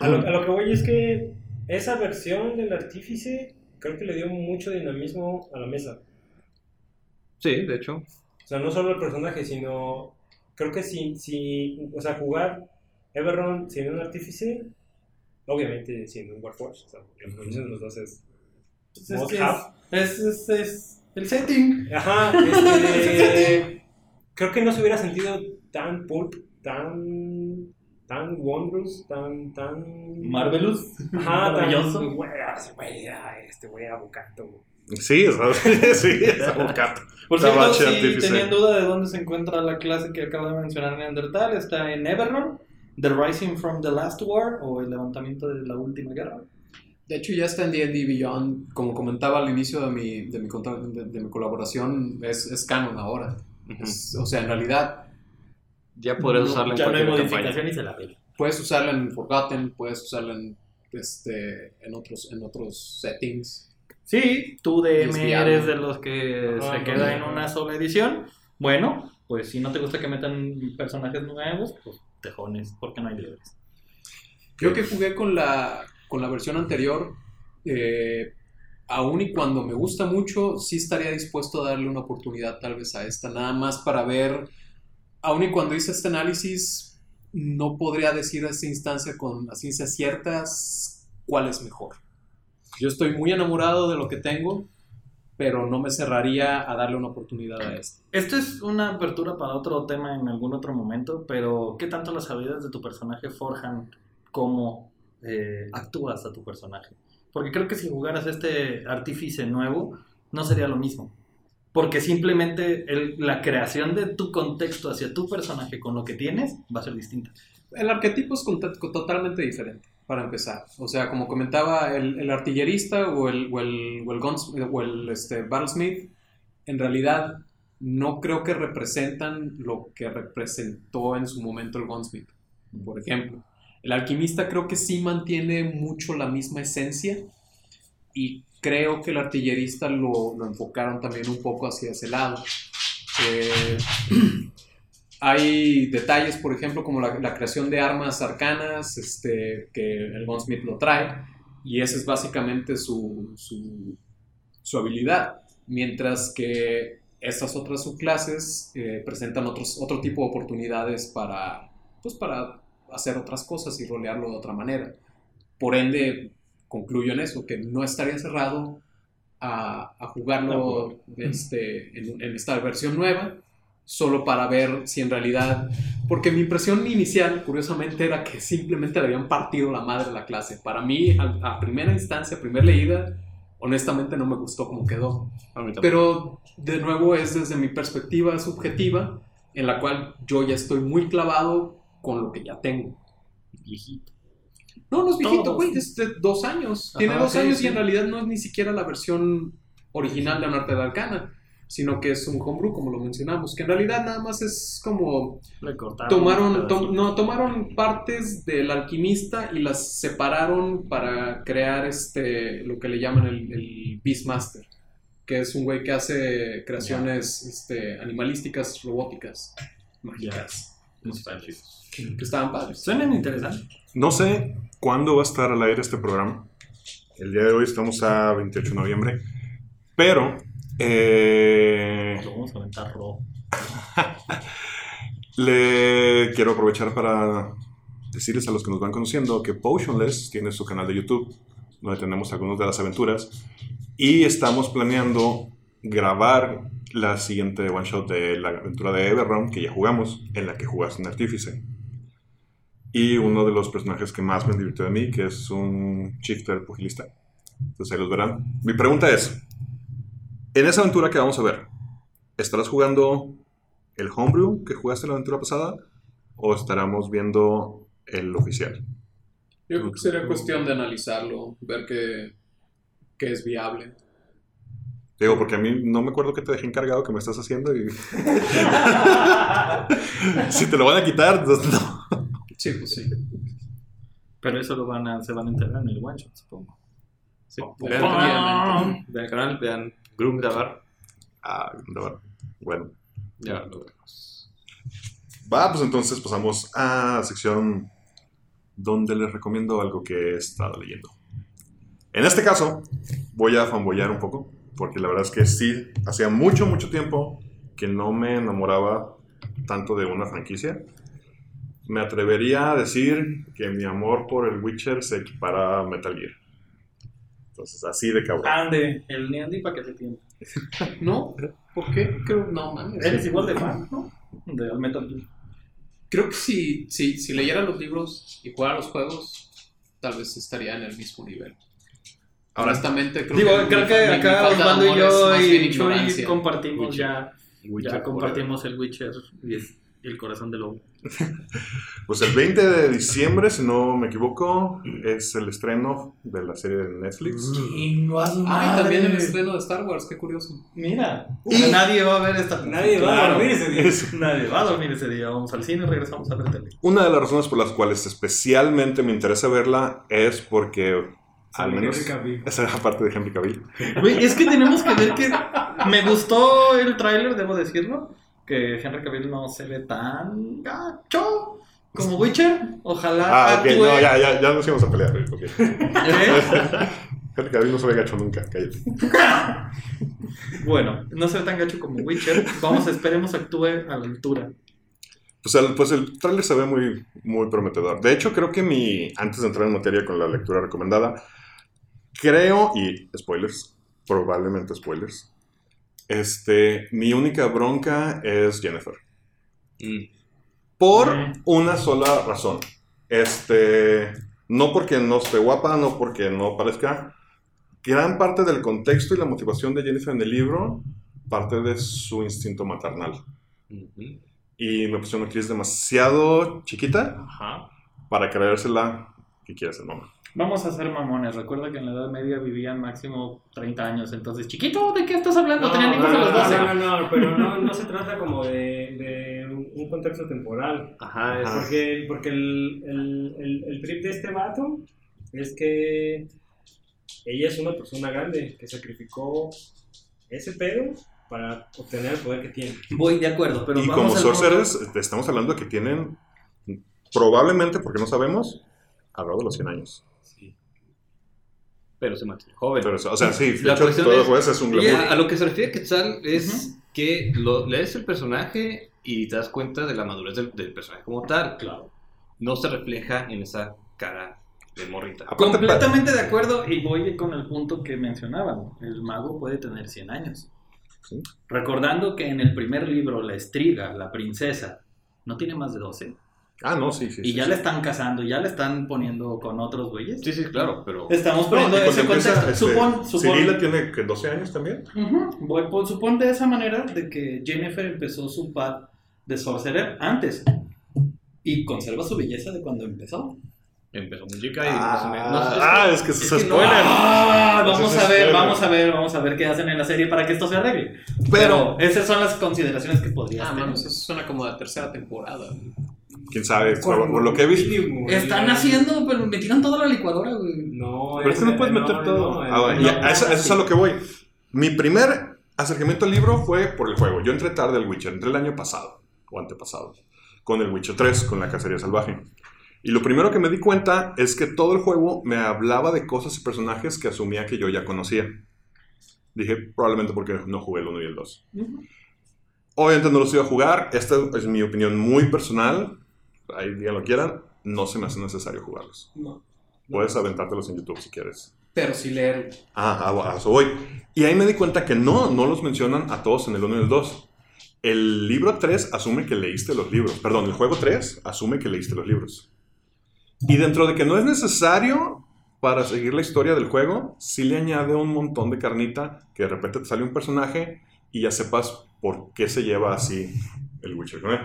A lo, a lo que voy es que esa versión del artífice creo que le dio mucho dinamismo a la mesa. Sí, de hecho. O sea, no solo el personaje, sino. Creo que si. si o sea, jugar Everron sin un artífice, obviamente sin un Warforce. O sea, porque lo que dicen los dos es. Pues es, Mod que half. es, es, es, es- El setting. Ajá, este, creo que no se hubiera sentido tan pulp, tan, tan wondrous, tan, tan... Marvelous. Ajá, Maravilloso. tan, güey, ese güey, ah, este güey abocato. Sí, o sea, sí, es abogado. Por cierto, si artificial. tenían duda de dónde se encuentra la clase que acaba de mencionar Neandertal, está en Everron, The Rising from the Last War o el levantamiento de la última guerra. De hecho, ya está en D&D Beyond. Como comentaba al inicio de mi, de mi, de, de mi colaboración, es, es canon ahora. Es- o sea, en realidad, Ya podrías No, usarla en Ya no hay cualquier campaña. modificación y se la ve. puedes usarla en Forgotten, puedes usarla en, este, en, otros, en otros settings. Sí, tú DM eres de los que se queda en no. una sola edición. Bueno, pues si no te gusta que metan personajes nuevos, pues tejones, porque no hay libres. Yo que jugué con la, con la versión anterior, eh, aún y cuando me gusta mucho, sí estaría dispuesto a darle una oportunidad tal vez a esta, nada más para ver, aún y cuando hice este análisis, no podría decir a esta instancia con a ciencia ciertas cuál es mejor. Yo estoy muy enamorado de lo que tengo, pero no me cerraría a darle una oportunidad a este. Esto es una apertura para otro tema en algún otro momento, pero ¿qué tanto las habilidades de tu personaje forjan cómo eh, actúas a tu personaje? Porque creo que si jugaras este artífice nuevo, no sería lo mismo. Porque simplemente el- la creación de tu contexto hacia tu personaje con lo que tienes va a ser distinta. El arquetipo es totalmente diferente, para empezar. O sea, como comentaba, el, el artillerista o el, o el, o el, guns- o el, este, battlesmith, en realidad no creo que representan lo que representó en su momento el gunsmith, por ejemplo. El alquimista creo que sí mantiene mucho la misma esencia y creo que el artillerista lo, lo enfocaron también un poco hacia ese lado. Eh, hay detalles, por ejemplo, como la, creación de armas arcanas, este, que el Gunsmith lo trae, y esa es básicamente su, su, su habilidad. Mientras que estas otras subclases eh, presentan otros, otro tipo de oportunidades para, pues, para hacer otras cosas y rolearlo de otra manera. Por ende, concluyo en eso, que no estaría cerrado a, a jugarlo este, en, en esta versión nueva, solo para ver si en realidad... Porque mi impresión inicial, curiosamente, era que simplemente le habían partido la madre a la clase. Para mí, a, a primera instancia, a primera leída, honestamente no me gustó cómo quedó. Pero de nuevo es desde mi perspectiva subjetiva, en la cual yo ya estoy muy clavado con lo que ya tengo. Viejito. No, no es viejito, güey, es de dos años. Tiene dos sí, años sí. y en realidad no es ni siquiera la versión original de Arte de Arcana, sino que es un homebrew, como lo mencionamos, que en realidad nada más es como Le cortaron tomaron, tom- no, tomaron partes del alquimista y las separaron para crear este, lo que le llaman el, el Beastmaster, que es un güey que hace creaciones este, animalísticas, robóticas, mágicas, que estaban padres. Suenan interesantes. No sé cuándo va a estar al aire este programa. El día de hoy estamos a 28 de noviembre. Pero eh, Lo vamos a aventar rojo. le quiero aprovechar para decirles a los que nos van conociendo que Potionless tiene su canal de YouTube, donde tenemos algunas de las aventuras. Y estamos planeando grabar la siguiente one shot de la aventura de Everron, que ya jugamos, en la que jugaste un artífice. Y uno de los personajes que más me divirtió de mí, que es un shifter pugilista. Entonces ahí los verán. Mi pregunta es, en esa aventura que vamos a ver, ¿estarás jugando el homebrew que jugaste la aventura pasada? ¿O estaremos viendo el oficial? Yo creo que sería cuestión de analizarlo, ver qué, qué es viable. Digo, porque a mí no me acuerdo que te dejé encargado que me estás haciendo y... si te lo van a quitar, no. Sí, pues sí. Pero eso lo van a, se van a integrar en el one shot, supongo. Sí. Oh, Vean, vean el canal, vean Groom grabar. Ah, verdad. Bueno. Ya lo vemos. Va, pues entonces pasamos a la sección donde les recomiendo algo que he estado leyendo. En este caso, voy a fanboyar un poco, porque la verdad es que sí, hacía mucho, mucho tiempo que no me enamoraba tanto de una franquicia. Me atrevería a decir que mi amor por el Witcher se equipara a Metal Gear. Entonces, así de cabrón. Ande, el Neandy para que te tiempo. ¿No? ¿Por qué? Creo, no, mames. Eres igual de fan, ¿no? De Metal Gear. Creo que si, si, si leyera los libros y jugara los juegos, tal vez estaría en el mismo nivel. Ahora- Honestamente, creo Digo, que creo que mi acá Osvaldo y yo y Chuy compartimos Witcher. ya, Witcher ya compartimos el Witcher y es- y el corazón del lobo. Pues el 20 de diciembre, si no me equivoco, es el estreno de la serie de Netflix. Ah, y también el estreno de Star Wars, qué curioso. Mira, Y- nadie va a ver esta. Nadie va a dormir ese día. Es Nadie va a dormir ese día. Vamos al cine, regresamos a ver tele. una de las razones por las cuales especialmente me interesa verla es porque, al menos, esa es la parte de Henry Cavill. Es que tenemos que ver que me gustó el tráiler, debo decirlo, que Henry Cavill no se ve tan gacho como Witcher. Ojalá Ah, ok, actúe. no, ya, ya, ya nos íbamos a pelear. ¿Eh? Henry Cavill no se ve gacho nunca, cállate. Bueno, no se ve tan gacho como Witcher. Vamos, esperemos actúe a la altura. Pues el, pues el tráiler se ve muy, muy prometedor. De hecho, creo que mi, antes de entrar en materia con la lectura recomendada, creo, y spoilers, probablemente spoilers, este, mi única bronca es Jennifer. Mm. Por Mm. una sola razón. Este, no porque no esté guapa, no porque no parezca. Gran parte del contexto y la motivación de Jennifer en el libro parte de su instinto maternal. Y me pusieron una actriz demasiado chiquita Ajá. para creérsela que quiere ser mamá. Vamos a ser mamones. Recuerda que en la Edad Media vivían máximo 30 años. Entonces, chiquito, ¿de qué estás hablando? No, Tenían hijos a no, los no, 12. no, no, no, pero no, no se trata como de, de un- contexto temporal. Ajá. es- Ajá. Porque, porque el, el, el, el trip de este vato es que ella es una persona grande que sacrificó ese pedo para obtener el poder que tiene. Voy de acuerdo, pero y vamos como sorcerers, este, estamos hablando de que tienen, probablemente, porque no sabemos, alrededor de los 100 años. Pero se mantiene joven. Pero, o sea, sí, de La hecho, cuestión todo es- es un glamour. a, a lo que se refiere Quetzal es que lo, lees el personaje y te das cuenta de la madurez del, del personaje como tal. Claro. No se refleja en esa cara de morrita. Completamente de acuerdo y voy con el punto que mencionaban. El mago puede tener 100 años. Sí. Recordando que en el primer libro, la estriga, la princesa, no tiene más de 12. Ah, no, sí, sí. Y sí, ya sí. le están casando, ya le están poniendo con otros güeyes. Sí, sí, claro, pero... Estamos No, poniendo cuando ese contexto. este, supón, supón. Cirila tiene que 12 años también. Voy- pues, supón de esa manera de que Jennifer empezó su pad de sorcerer antes. Y conserva su belleza de cuando empezó. Empezó muy chica y menos... no, es ah, es que eso es que no- spoiler. Ah, Pues vamos a ver, spoiler. vamos a ver, vamos a ver qué hacen en la serie para que esto se arregle. Pero, Pero esas son las consideraciones que podría Ah, tener. mames, eso suena como la tercera temporada. Quién sabe, por, por lo que he visto. Están haciendo, pero metieron toda la licuadora, güey. No, Pero es que no puedes meter todo. Ah, bueno, ya, a eso, a eso es a lo que voy. Mi primer acercamiento al libro fue por el juego. Yo entré tarde al Witcher, entré el año pasado, o antepasado, con el Witcher 3, con la cacería salvaje. Y lo primero que me di cuenta es que todo el juego me hablaba de cosas y personajes que asumía que yo ya conocía. Dije, probablemente porque no jugué el 1 y el 2. Obviamente no los iba a jugar. Esta es mi opinión muy personal. Ahí digan lo quieran. No se me hace necesario jugarlos. No. Puedes aventártelos en YouTube si quieres. Pero sí leer. Ah, a, a eso voy. Y ahí me di cuenta que no, no los mencionan a todos en el 1 y el 2. El libro 3 asume que leíste los libros. Perdón, el juego 3 asume que leíste los libros. Y dentro de que no es necesario para seguir la historia del juego, sí le añade un montón de carnita que de repente te sale un personaje y ya sepas por qué se lleva así el Witcher con él.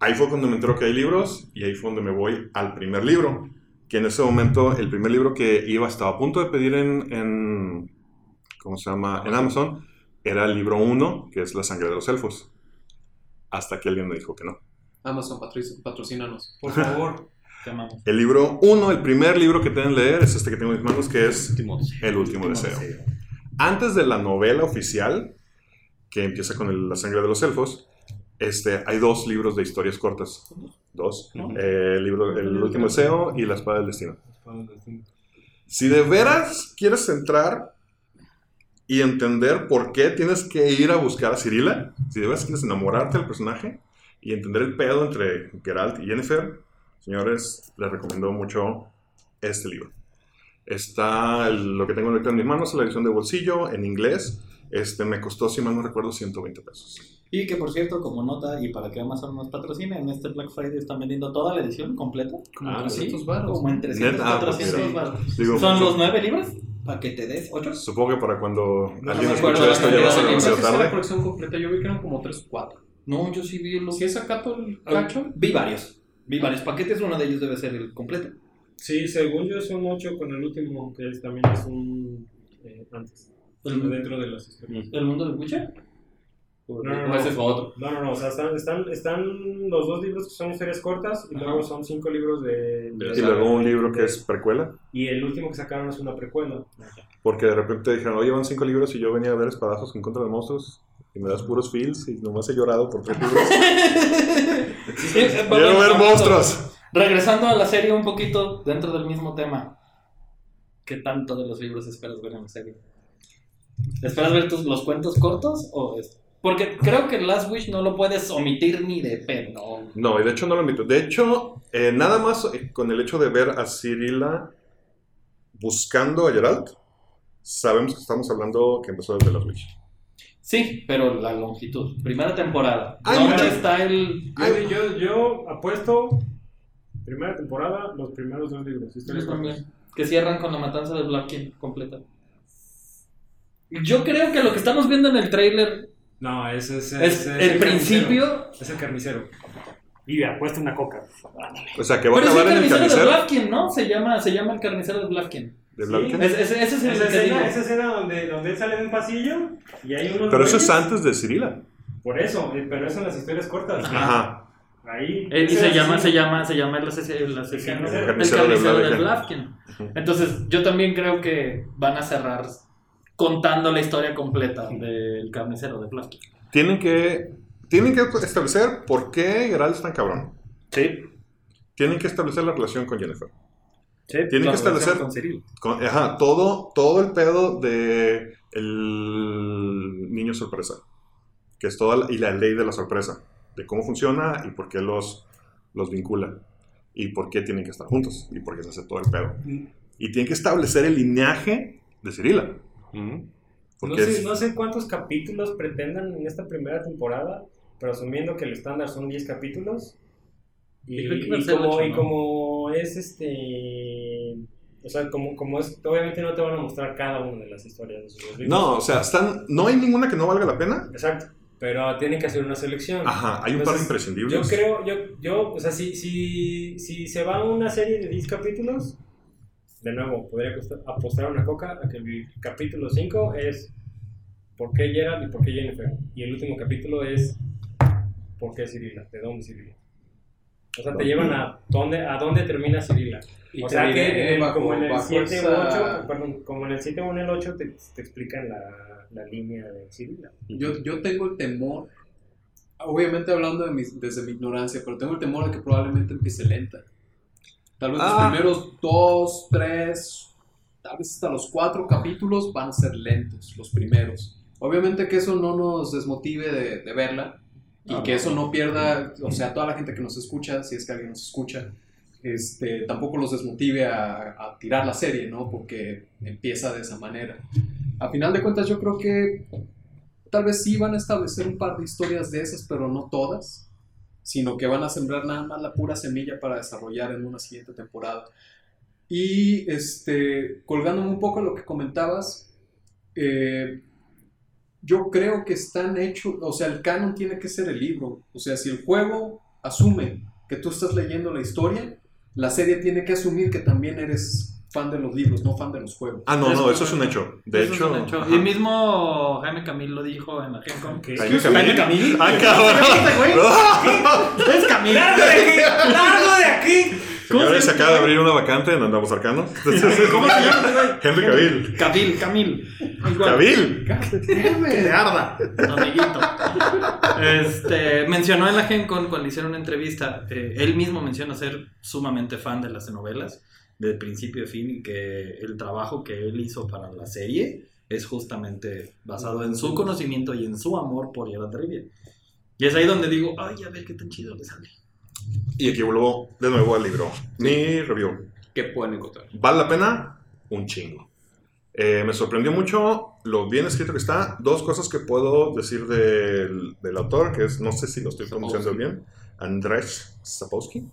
Ahí fue cuando me entero que hay libros y ahí fue donde me voy al primer libro que en ese momento el primer libro que iba estaba a punto de pedir en, en ¿cómo se llama? En Amazon era el libro 1, que es La sangre de los elfos. Hasta que alguien me dijo que no. Amazon, patrocínanos. Por favor. Te amamos. El libro 1, el primer libro que deben leer es este que tengo en mis manos, que es Último. El último deseo. Antes de la novela oficial, que empieza con el- La sangre de los elfos, este, hay dos libros de historias cortas. Dos. Ujú. Eh, el libro El último deseo y La espada del destino. Si de veras quieres entrar y entender por qué tienes que ir a buscar a Cirila, si de veras quieres enamorarte del personaje y entender el pedo entre Geralt y Yennefer, señores, les recomiendo mucho este libro. Está el- lo que tengo en mis manos, la edición de bolsillo, en inglés. Este, me costó, si mal no recuerdo, 120 pesos. Y que por cierto, como nota, y para que Amazon nos patrocine, en este Black Friday están vendiendo toda la edición completa. Como Ah, 300 varos. Como en 300 Neta, ah, pues 400 mira. baros. Digo, ¿Son su- los 9 libros? ¿Para que te des 8? Supongo que para cuando No alguien escuche esto ya va a ser demasiado es la tarde. colección completa. Yo vi que eran como 3 o 4. No, yo sí vi los... ¿Si es todo el Ah, cacho? Vi varios. Vi varios paquetes, uno de ellos debe ser el completo. Sí, según yo son 8 con el último, que es- también es un eh, antes. ¿El, Dentro de las historias. el mundo de Witcher? ¿O No, no, no. ese es otro? No, no, no, o sea, están, están, están los dos libros que son historias cortas y Ajá. luego son cinco libros de... de- Y luego un libro que es precuela. Y el último que sacaron es una precuela. Porque de repente dijeron, oye, van cinco libros y yo venía a ver espadazos en contra de monstruos. Y me das puros feels y nomás he llorado por tres libros. Quiero ver monstruos. Regresando a la serie un poquito dentro del mismo tema. ¿Qué tanto de los libros esperas ver en la serie? ¿Esperas ver tus, los cuentos cortos o esto? Porque creo que Last Wish no lo puedes omitir ni de pedo. No, y de hecho no lo invito. De hecho, eh, nada más eh, con el hecho de ver a Cirila buscando a Geralt, sabemos que estamos hablando que empezó desde las Witch. Sí, pero la longitud. Primera temporada. Ay, ¿Dónde está el...? Yo, yo, yo apuesto primera temporada, los primeros dos libros. Que cierran con la matanza de Black King completa. Yo creo que lo que estamos viendo en el tráiler No, ese es, es ese el principio... Es el carnicero. Y apuesta una coca. O sea, que va a Pero es el acabar en el carnicero de Blavkin, ¿no? Se llama, se llama el carnicero de Blavkin. de Blaviken. Es- es- ese es el Esa escena, esa escena donde, donde él sale de un pasillo y hay unos. Pero eso es antes de Cirila. Por eso, eh, pero eso en las historias cortas. Ajá. Ahí. Eh, y se llama, se llama, se llama el asesino, el carnicero. el Carnicero de carnicero de Blaviken. Blavkin. Entonces, yo también creo que van a cerrar contando la historia completa del carnicero de Blavkin. Tienen que, tienen que establecer por qué Geralt es tan cabrón. Sí. Tienen que establecer la relación con Jennifer. sí. Tienen que establecer- Con Cyril. Con- ajá, todo, todo el pedo de el niño sorpresa. Que es toda la, y la ley de la sorpresa. De cómo funciona y por qué los, los vincula. Y por qué tienen que estar juntos. Y por qué se hace todo el pedo. Y tienen que establecer el lineaje de Cirila. No sé, es- no sé cuántos capítulos pretendan en esta primera temporada, pero asumiendo que el estándar son 10 capítulos. Y, Yo creo que iba a y como, es este. O sea, como, como es. Obviamente no te van a mostrar cada una de las historias de sus libros. no, o sea, están, no hay ninguna que no valga la pena. Exacto. Pero tienen que hacer una selección. Ajá, hay un par de imprescindibles. Yo creo, yo, yo, o sea, si, si, si se va a una serie de 10 capítulos, de nuevo, podría apostar una coca a que el capítulo 5 es ¿por qué Gerald y por qué Jennifer? Y el último capítulo es ¿por qué Cirila? ¿De dónde Cirila? O sea, te llevan a dónde, a dónde termina Cirila. Y o sea que en- bajo- como en el bajo 7 u esa- 8, perdón, como en el 7 o en el 8 te, te explican la, la línea de Cirila. Yo, yo tengo el temor, obviamente hablando de mis- desde mi ignorancia, pero tengo el temor de que probablemente empiece lenta. Tal vez Ah. los primeros dos, tres, tal vez hasta los cuatro capítulos van a ser lentos, los primeros. Obviamente que eso no nos desmotive de, de verla y No, que eso no pierda, o sea, toda la gente que nos escucha, si es que alguien nos escucha, este, tampoco los desmotive a, a tirar la serie, ¿no? Porque empieza de esa manera. A final de cuentas, yo creo que tal vez sí van a establecer un par de historias de esas, pero no todas, sino que van a sembrar nada más la pura semilla para desarrollar en una siguiente temporada. Y este, colgándome un poco de lo que comentabas, eh, yo creo que están hechos, o sea, el canon tiene que ser el libro. O sea, si el juego asume que tú estás leyendo la historia, la serie tiene que asumir que también eres fan de los libros, no fan de los juegos. Ah, no, no, eso es un hecho. De Eso es hecho, un hecho. ajá. Y mismo Jaime Camil lo dijo en la Gen Con. ¿Qué? Jaime Jaime Camil. Camil. ¡Ah, cabrón! Es Camil. ¡Largo de aquí! ¡Largo de aquí! Señores, se acaba de abrir una vacante en Andamos Arcano. ¿Cómo se llama? Henry Cavill. Cabil, Camil. Cavill. Que te arda, amiguito. Este, mencionó en la Gen Con cuando le hicieron una entrevista, eh, él mismo menciona ser sumamente fan de las novelas, de principio a fin, y que el trabajo que él hizo para la serie es justamente basado en su conocimiento y en su amor por Geralt de Rivia. Y es ahí donde digo, ay, a ver qué tan chido le sale. Y aquí vuelvo de nuevo al libro. Mi review. ¿Qué pueden encontrar? ¿Vale la pena? un chingo. Eh, me sorprendió mucho lo bien escrito que está. Dos cosas que puedo decir del, del autor, que es, no sé si lo estoy pronunciando bien, Andrzej Sapowski.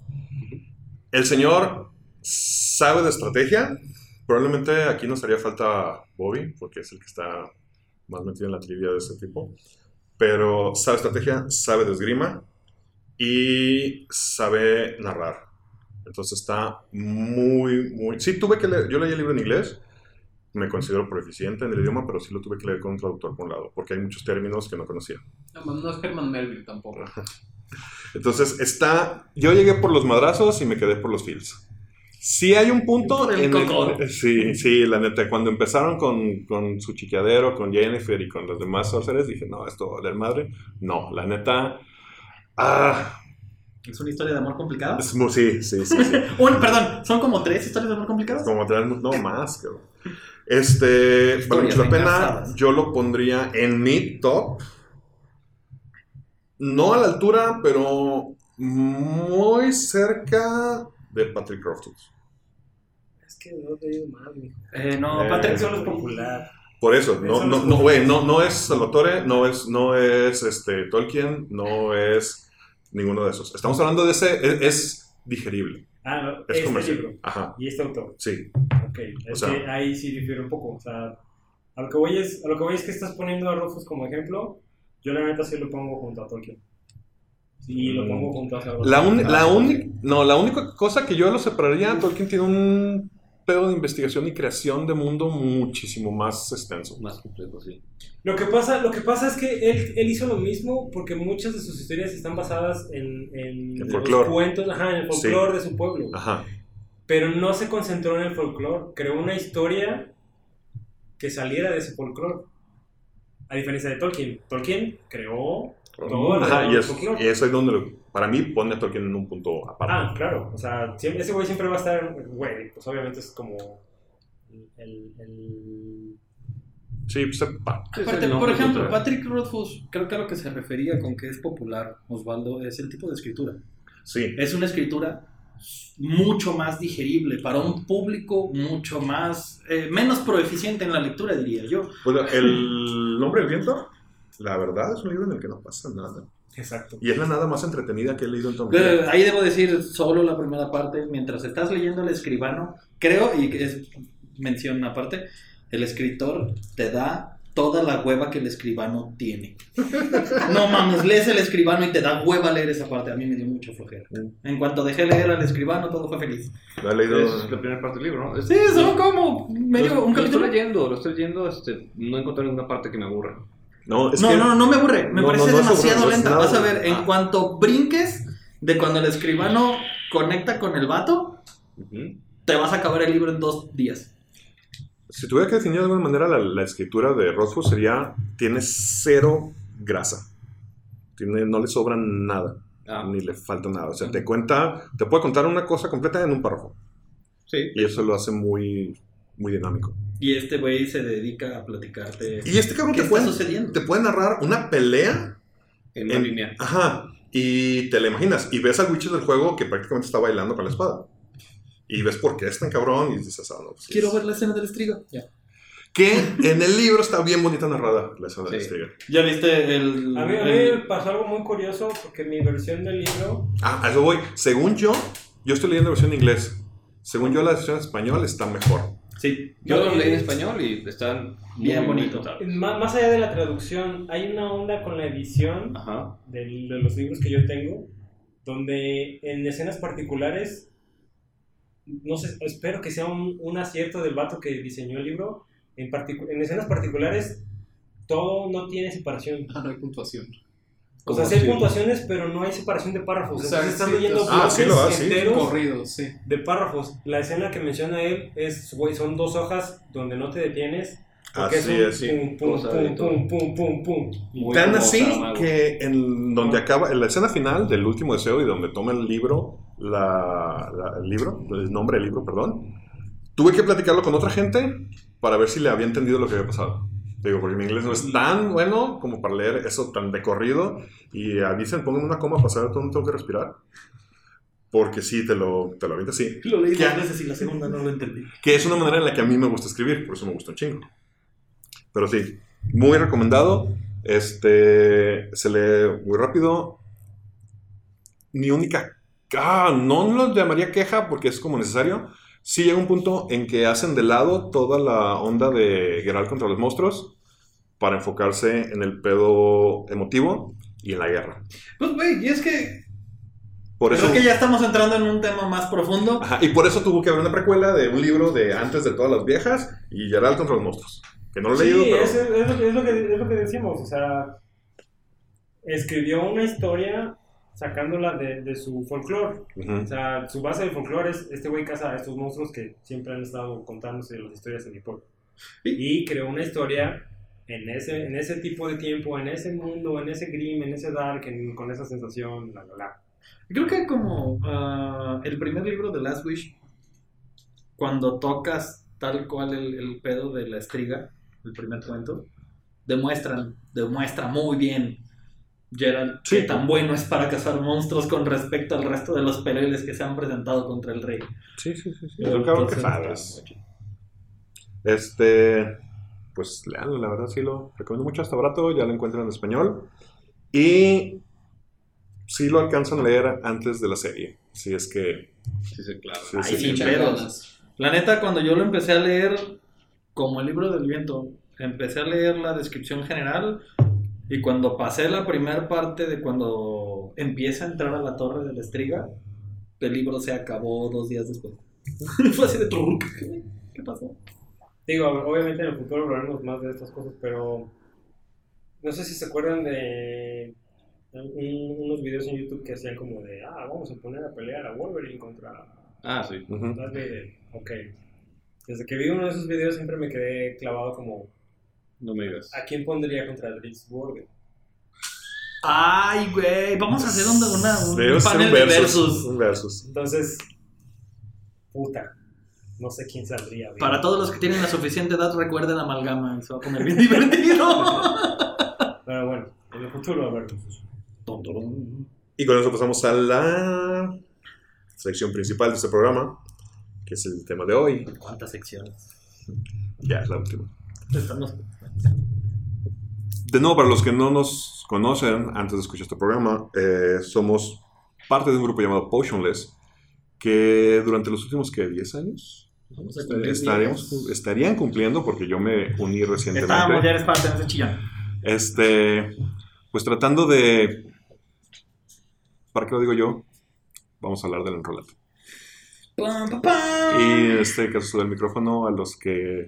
El señor sabe de estrategia. Probablemente aquí nos haría falta Bobby, porque es el que está más metido en la trivia de ese tipo. Pero sabe estrategia, sabe de esgrima y sabe narrar. Entonces está muy, muy... Sí, tuve que leer, yo leí el libro en inglés, me considero proficiente en el idioma, pero sí lo tuve que leer con un traductor por un lado, porque hay muchos términos que no conocía. No, no es Herman Melville tampoco. Entonces está, yo llegué por los madrazos y me quedé por los feels. Sí hay un punto el en sí, sí, la neta, cuando empezaron con, con su chiqueadero, con Jennifer y con los demás sorcerers, dije, no, esto va a valer madre. No, la neta, ah, ¿Es una historia de amor complicada? es sí, sí, sí, sí. Un, perdón, ¿son como tres historias de amor complicadas? Como tres, no más, cabrón. Este, vale mucho la pena. Yo lo pondría en mi top. No a la altura, pero muy cerca de Patrick Rothfuss. Que no te digo mal, mijo. Eh, no, Eh, Patrick Solo es popular. Por eso, no, Eso no, es no, güey, no, no es Salvatore, no es, no es este, Tolkien, no es ninguno de esos. Estamos hablando de ese, es, es digerible, Ah, no, es este comercial. libro Ajá, y este autor. sí. Ok, es sea- que ahí sí difiere un poco. O sea, a lo que voy es, a lo que voy es que estás poniendo a Rufus como ejemplo. Yo la neta sí lo pongo junto a Tolkien. Sí, lo Mm. pongo junto a Salvador. La, uni- la, única, no, la única cosa que yo lo separaría, Tolkien tiene un pedo de investigación y creación de mundo muchísimo más extenso. Más complejo, sí. Lo que pasa, lo que pasa es que él, él hizo lo mismo porque muchas de sus historias están basadas en, en El los folclore. cuentos, ajá, en el Sí. folclore de su pueblo. Ajá. Pero no se concentró en el folclore, creó una historia que saliera de ese folclore. A diferencia de Tolkien. Tolkien creó todo Ajá, y, del es, folclore. y eso es donde, lo- para mí, pone a Tolkien en un punto aparte. Ah, claro. O sea, siempre- ese güey siempre va a estar, güey, pues obviamente es como el... el- Sí, pues, pa- Aparte, por ejemplo. Patrick Rothfuss, creo que a lo que se refería con que es popular, Osvaldo, es el tipo de escritura. sí. Es una escritura mucho más digerible para un público mucho más, eh, menos proeficiente en la lectura, diría yo. Bueno, El nombre del viento, la verdad, es un libro en el que no pasa nada. Exacto. Y es la nada más entretenida que he leído en. Eh, ahí debo decir solo la primera parte, mientras estás leyendo El escribano, creo, y es mención aparte, el escritor te da toda la hueva que el escribano tiene. No mames, lees el escribano y te da hueva leer esa parte. A mí me dio mucho flojera. En cuanto dejé leer al escribano, todo fue feliz. Lo he leído. Es la primera parte del libro, ¿no? Es- Sí, son como medio lo, un lo estoy capítulo. leyendo, lo estoy leyendo, este, no encontré ninguna parte que me aburra. No, es No, que- no, no me aburre. Me No, parece no, demasiado aburre, lenta. nada Vas a ver, en Ah. cuanto brinques de cuando el escribano conecta con el vato, Ujú. te vas a acabar el libro en dos días. Si tuviera que definir de alguna manera la, la escritura de Rothfuss sería, tiene cero grasa. Tiene, no le sobra nada, Ah, ni le falta nada. O sea, te cuenta, te puede contar una cosa completa en un párrafo. sí. Y eso lo hace muy, muy dinámico. Y este güey se dedica a platicarte. Y este cabrón ¿Qué te está puede, sucediendo? te puede narrar una pelea En una en- línea. Ajá. Y te la imaginas. Y ves al Witcher del juego que prácticamente está bailando con la espada. Y ves por qué es tan cabrón y dices, ah, no, pues, Quiero es- ver la escena del estrigo. Ya. Que en el libro está bien bonita narrada la escena de Sí. Striga. ¿Ya viste el. A mí, a mí el- me pasó algo muy curioso porque mi versión del libro Ah, a eso voy. Según yo, yo estoy leyendo versión en inglés. Según yo, la versión en español está mejor. Sí. Yo lo leí en español y están Bien muy bonito. disfrutables. Má- Más allá de la traducción, hay una onda con la edición Ajá. del- de los libros que yo tengo, donde en escenas particulares, no sé, espero que sea un, un acierto del vato que diseñó el libro, en, particu- en escenas particulares todo no tiene separación. Ah, no hay puntuación. O sea, sí hay puntuaciones, pero no hay separación de párrafos. O sea, Entonces están sí, leyendo Ah, sí lo sí. enteros Corridos, sí. de párrafos. La escena que menciona él es, güey, son dos hojas donde no te detienes. Porque Así es un es, sí. pum, pum, pum, pum, pum, pum, pum. Tan así mago. que en donde acaba, en la escena final del último deseo y donde toma el libro, la, la- el libro, el nombre del libro, perdón, tuve que platicarlo con otra gente para ver si le había entendido lo que había pasado. Digo, porque mi inglés no es tan bueno como para leer eso tan de corrido y avisen, pongan una coma para saber dónde tengo que respirar. porque sí, te lo, te lo avientas así. Lo leí dos veces y la segunda no lo entendí. Que es una manera en la que a mí me gusta escribir, por eso me gusta un chingo. Pero sí, muy recomendado. Este se lee muy rápido. Mi única. Ah, no lo llamaría queja porque es como necesario. Sí llega un punto en que hacen de lado toda la onda de Geralt contra los monstruos para enfocarse en el pedo emotivo y en la guerra. Pues, güey, y es que Por eso, creo que ya estamos entrando en un tema más profundo. Ajá, y por eso tuvo que haber una precuela de un libro de antes de todas las viejas y Geralt contra los monstruos. Que no lo he Sí, leído, pero. es, es lo que, es, lo que, es lo que decimos, o sea, escribió una historia sacándola de, de su folclore. O sea, su base de folclore es este güey caza a estos monstruos que siempre han estado contándose las historias en mi pueblo. Y creó una historia en ese, en ese tipo de tiempo, en ese mundo, en ese grim, en ese dark, en- con esa sensación, bla, bla, bla. Creo que como ah, el primer libro de Last Wish, cuando tocas tal cual el, el pedo de la estriga, el primer cuento, demuestran, demuestra muy bien Gerald Sí. qué tan bueno es para cazar monstruos con respecto al resto de los peleles que se han presentado contra el rey. Sí, sí, sí. sí. Es un cabrón que sabes. Este, pues leanlo, la verdad sí lo recomiendo mucho. Está barato, ya lo encuentran en español. Y sí lo alcanzan a leer antes de la serie. Si es que. Sí, sí, claro. Sí, Ay, sí, sí. La neta, cuando yo lo empecé a leer, como el libro del viento, empecé a leer la descripción general y cuando pasé la primera parte de cuando empieza a entrar a la torre de la estriga, el libro se acabó dos días después. Fue así de. ¿Qué, ¿Qué pasó? Digo, obviamente en el futuro hablaremos más de estas cosas, pero no sé si se acuerdan de un- unos videos en YouTube que hacían como de, ah, vamos a poner a pelear a Wolverine contra Ah, sí. Ok. Desde que vi uno de esos videos siempre me quedé clavado como, No me digas. ¿a quién pondría contra Dritz Borg? Ay, güey, vamos a hacer una, una- un Debemos hacer panel un de versus, versus. un versus. Entonces, puta, no sé quién saldría. bien. Para todos los que tienen la suficiente edad, recuerden Amalgama, se va a poner bien divertido. Pero bueno, en el futuro hablaremos. Y con eso pasamos a la sección principal de este programa, que es el tema de hoy. ¿Cuántas secciones? Ya es la última. De nuevo, para los que no nos conocen, antes de escuchar este programa, eh, somos parte de un grupo llamado Potionless, que durante los últimos, ¿qué? ¿10 años? Diez. estarían cumpliendo, porque yo me uní recientemente. Estábamos, ya eres parte de ese chillón. Este, pues tratando de... ¿Para qué lo digo yo? Vamos a hablar del pam. Y en este caso sube el micrófono a los que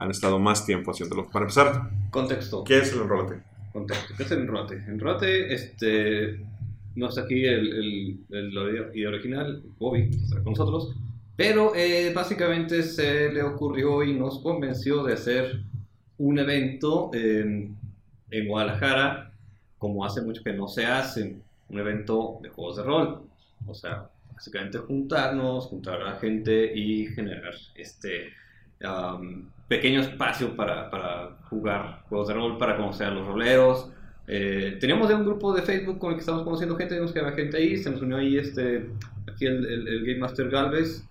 han estado más tiempo haciéndolo. Para empezar, Contexto. ¿qué es el enrolate? Contexto. ¿Qué es el enrote? Enrote, este. No está aquí el, el, el idea original, Bobby, está con nosotros. Pero eh, básicamente se le ocurrió y nos convenció de hacer un evento en, en Guadalajara, como hace mucho que no se hace, un evento de juegos de rol. O sea, básicamente juntarnos, juntar a la gente y generar este um, pequeño espacio para, para jugar juegos de rol, para conocer a los roleros. Eh, teníamos ya un grupo de Facebook con el que estábamos conociendo gente, vimos que había gente ahí, se nos unió ahí este, aquí el, el, el Game Master Galvez.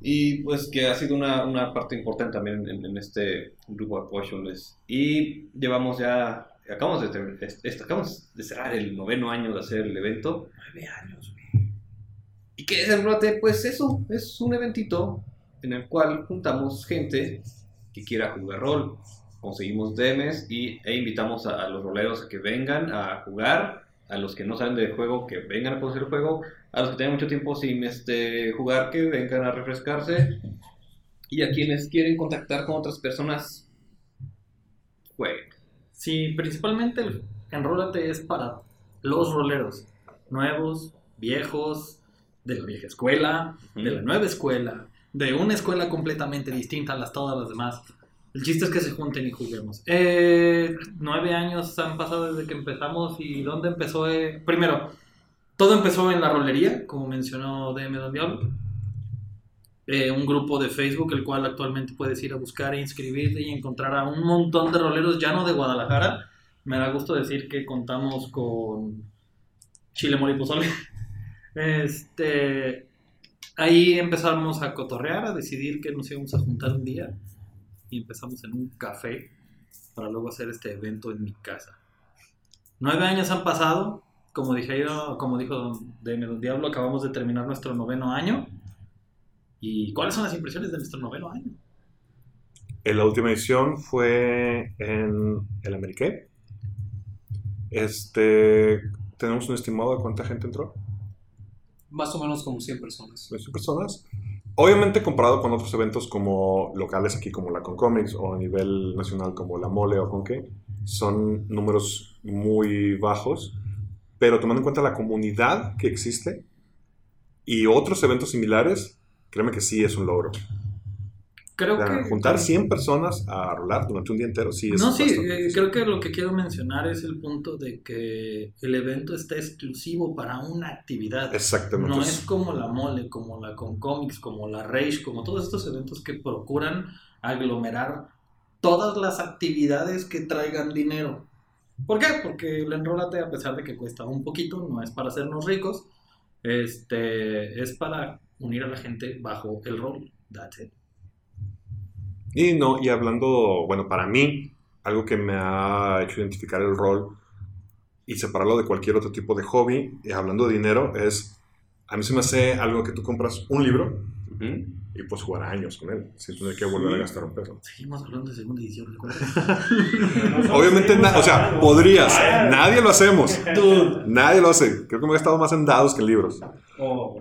Y pues que ha sido una, una parte importante también en, en este grupo de Potionless. Y llevamos ya, acabamos de, ter- est- acabamos de cerrar el noveno año de hacer el evento. Nueve años, ¿Y qué es el brote? Pues eso, es un eventito en el cual juntamos gente que quiera jugar rol. Conseguimos DMs y, e invitamos a, a los roleros a que vengan a jugar, a los que no saben del juego que vengan a conocer el juego, a los que tienen mucho tiempo sin este, jugar que vengan a refrescarse y a quienes quieren contactar con otras personas, jueguen. Sí, principalmente el enrólate es para los roleros, nuevos, viejos, de la vieja escuela, de la nueva escuela, de una escuela completamente distinta a las todas las demás. El chiste es que se junten y juguemos. Eh, nueve años han pasado desde que empezamos y ¿dónde empezó? Eh, Primero, todo empezó en la rolería, como mencionó DM Don Diablo. Eh, un grupo de Facebook, el cual actualmente puedes ir a buscar e inscribirte y encontrar a un montón de roleros ya no de Guadalajara. Me da gusto decir que contamos con Chile Mole. Este, ahí empezamos a cotorrear, a decidir que nos íbamos a juntar un día y empezamos en un café para luego hacer este evento en mi casa. Nueve años han pasado, como dije como dijo don, Deme Don Diablo, acabamos de terminar nuestro noveno año. ¿Y cuáles son las impresiones de nuestro noveno año? En la última edición fue en el Ameriqué. Este, tenemos un estimado de cuánta gente entró. Más o menos como 100 personas. 100 personas. Obviamente comparado con otros eventos como locales aquí como la Concomics o a nivel nacional como la Mole o Conque, son números muy bajos, pero tomando en cuenta la comunidad que existe y otros eventos similares, créeme que sí es un logro. Creo O sea, que... juntar 100 personas a rolar durante un día entero, sí es No, sí, eh, creo que lo que quiero mencionar es el punto de que el evento está exclusivo para una actividad. Exactamente. No es como la mole, como la con cómics, como la Rage, como todos estos eventos que procuran aglomerar todas las actividades que traigan dinero. ¿Por qué? Porque el enrólate, a pesar de que cuesta un poquito, no es para hacernos ricos, este, es para unir a la gente bajo el rol. That's it. Y no, y hablando, bueno, para mí, algo que me ha hecho identificar el rol y separarlo de cualquier otro tipo de hobby, y hablando de dinero, es, a mí se me hace algo que tú compras un libro Ujú. y puedes jugar años con él, sin tener que volver a gastar un peso. Seguimos hablando de segunda edición, ¿recuerdas? Obviamente, o sea, podrías, nadie lo hacemos, Dude. nadie lo hace. Creo que me he gastado más en dados que en libros. Oh.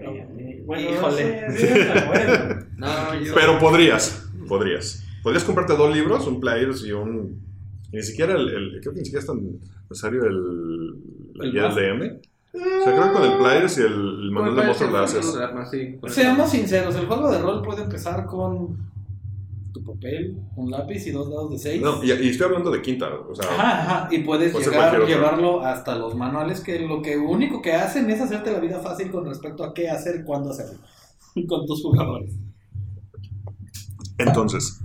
Bueno, Híjole. no sé. No, Pero podrías, podrías. Podrías comprarte dos libros, un Players y un... ni siquiera el, el- Creo que ni siquiera es tan necesario el... ¿El guía? DM. O sea, creo que con el Players y el, el manual de monstruos lo haces. Sí, Seamos sinceros, el juego de rol puede empezar con tu papel, un lápiz y dos dados de seis. No, y, y estoy hablando de quinta, o sea... Ajá, ajá, y puedes llegar, llevarlo hasta los manuales que lo que único que hacen es hacerte la vida fácil con respecto a qué hacer y cuándo hacerlo con tus jugadores. Entonces,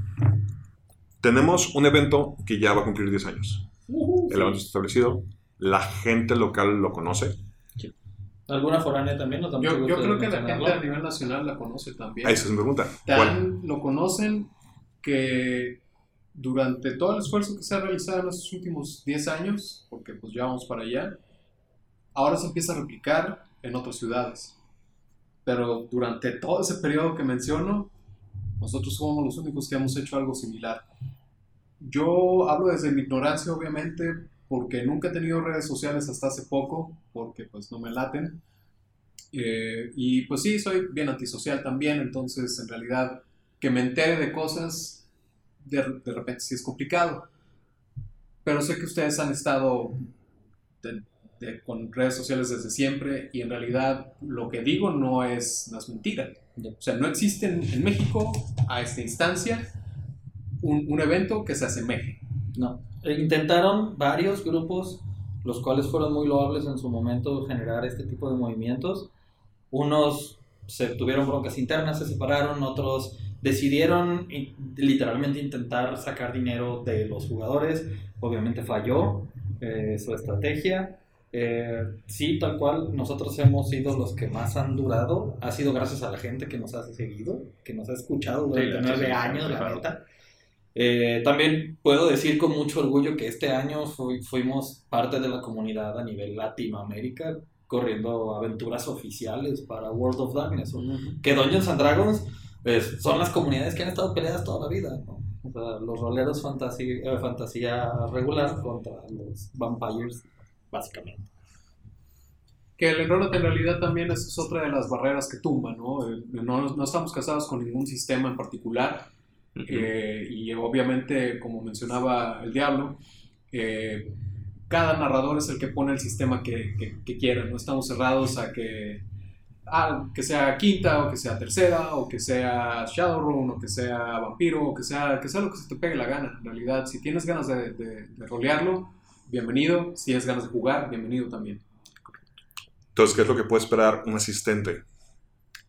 tenemos un evento que ya va a cumplir 10 años. El evento está establecido, la gente local lo conoce. ¿Alguna foránea también? Mucho Yo, yo creo que la gente a nivel nacional la conoce también. Ahí se me pregunta. lo conocen que durante todo el esfuerzo que se ha realizado en estos últimos 10 años, porque pues ya vamos para allá, ahora se empieza a replicar en otras ciudades. Pero durante todo ese periodo que menciono, nosotros somos los únicos que hemos hecho algo similar. Yo hablo desde mi ignorancia, obviamente, porque nunca he tenido redes sociales hasta hace poco, porque pues no me laten. Eh, y pues sí, soy bien antisocial también, entonces en realidad que me entere de cosas, de, de repente sí es complicado. Pero sé que ustedes han estado de- de- con redes sociales desde siempre y en realidad lo que digo no es, no es mentira. O sea, no existe en, México a esta instancia un, un evento que se asemeje. No. Eh, Intentaron varios grupos, los cuales fueron muy loables en su momento, generar este tipo de movimientos. Unos se tuvieron broncas internas, se separaron, otros decidieron literalmente intentar sacar dinero de los jugadores. Obviamente falló eh, su estrategia. Eh, sí, tal cual, nosotros hemos sido los que más han durado. Ha sido gracias a la gente que nos ha seguido, que nos ha escuchado durante nueve sí, años, la neta. Eh, también puedo decir con mucho orgullo que este año fui- fuimos parte de la comunidad a nivel Latinoamérica, corriendo aventuras oficiales para World of Darkness. Que Dungeons and Dragons pues, son las comunidades que han estado peleadas toda la vida. ¿no? O sea, los roleros fantasía, eh, fantasía regular contra los vampires, básicamente. Que el enrolate en realidad también es, otra de las barreras que tumba, ¿no? Eh, No, no estamos casados con ningún sistema en particular. Eh, y obviamente, como mencionaba el Diablo, eh, cada narrador es el que pone el sistema que, que, que quiera. No estamos cerrados a que, ah, que sea quinta, o que sea tercera, o que sea Shadowrun, o que sea vampiro, o que sea, que sea lo que se te pegue la gana. En realidad, si tienes ganas de, de, de rolearlo, bienvenido. Si tienes ganas de jugar, bienvenido también. Entonces, ¿qué es lo que puede esperar un asistente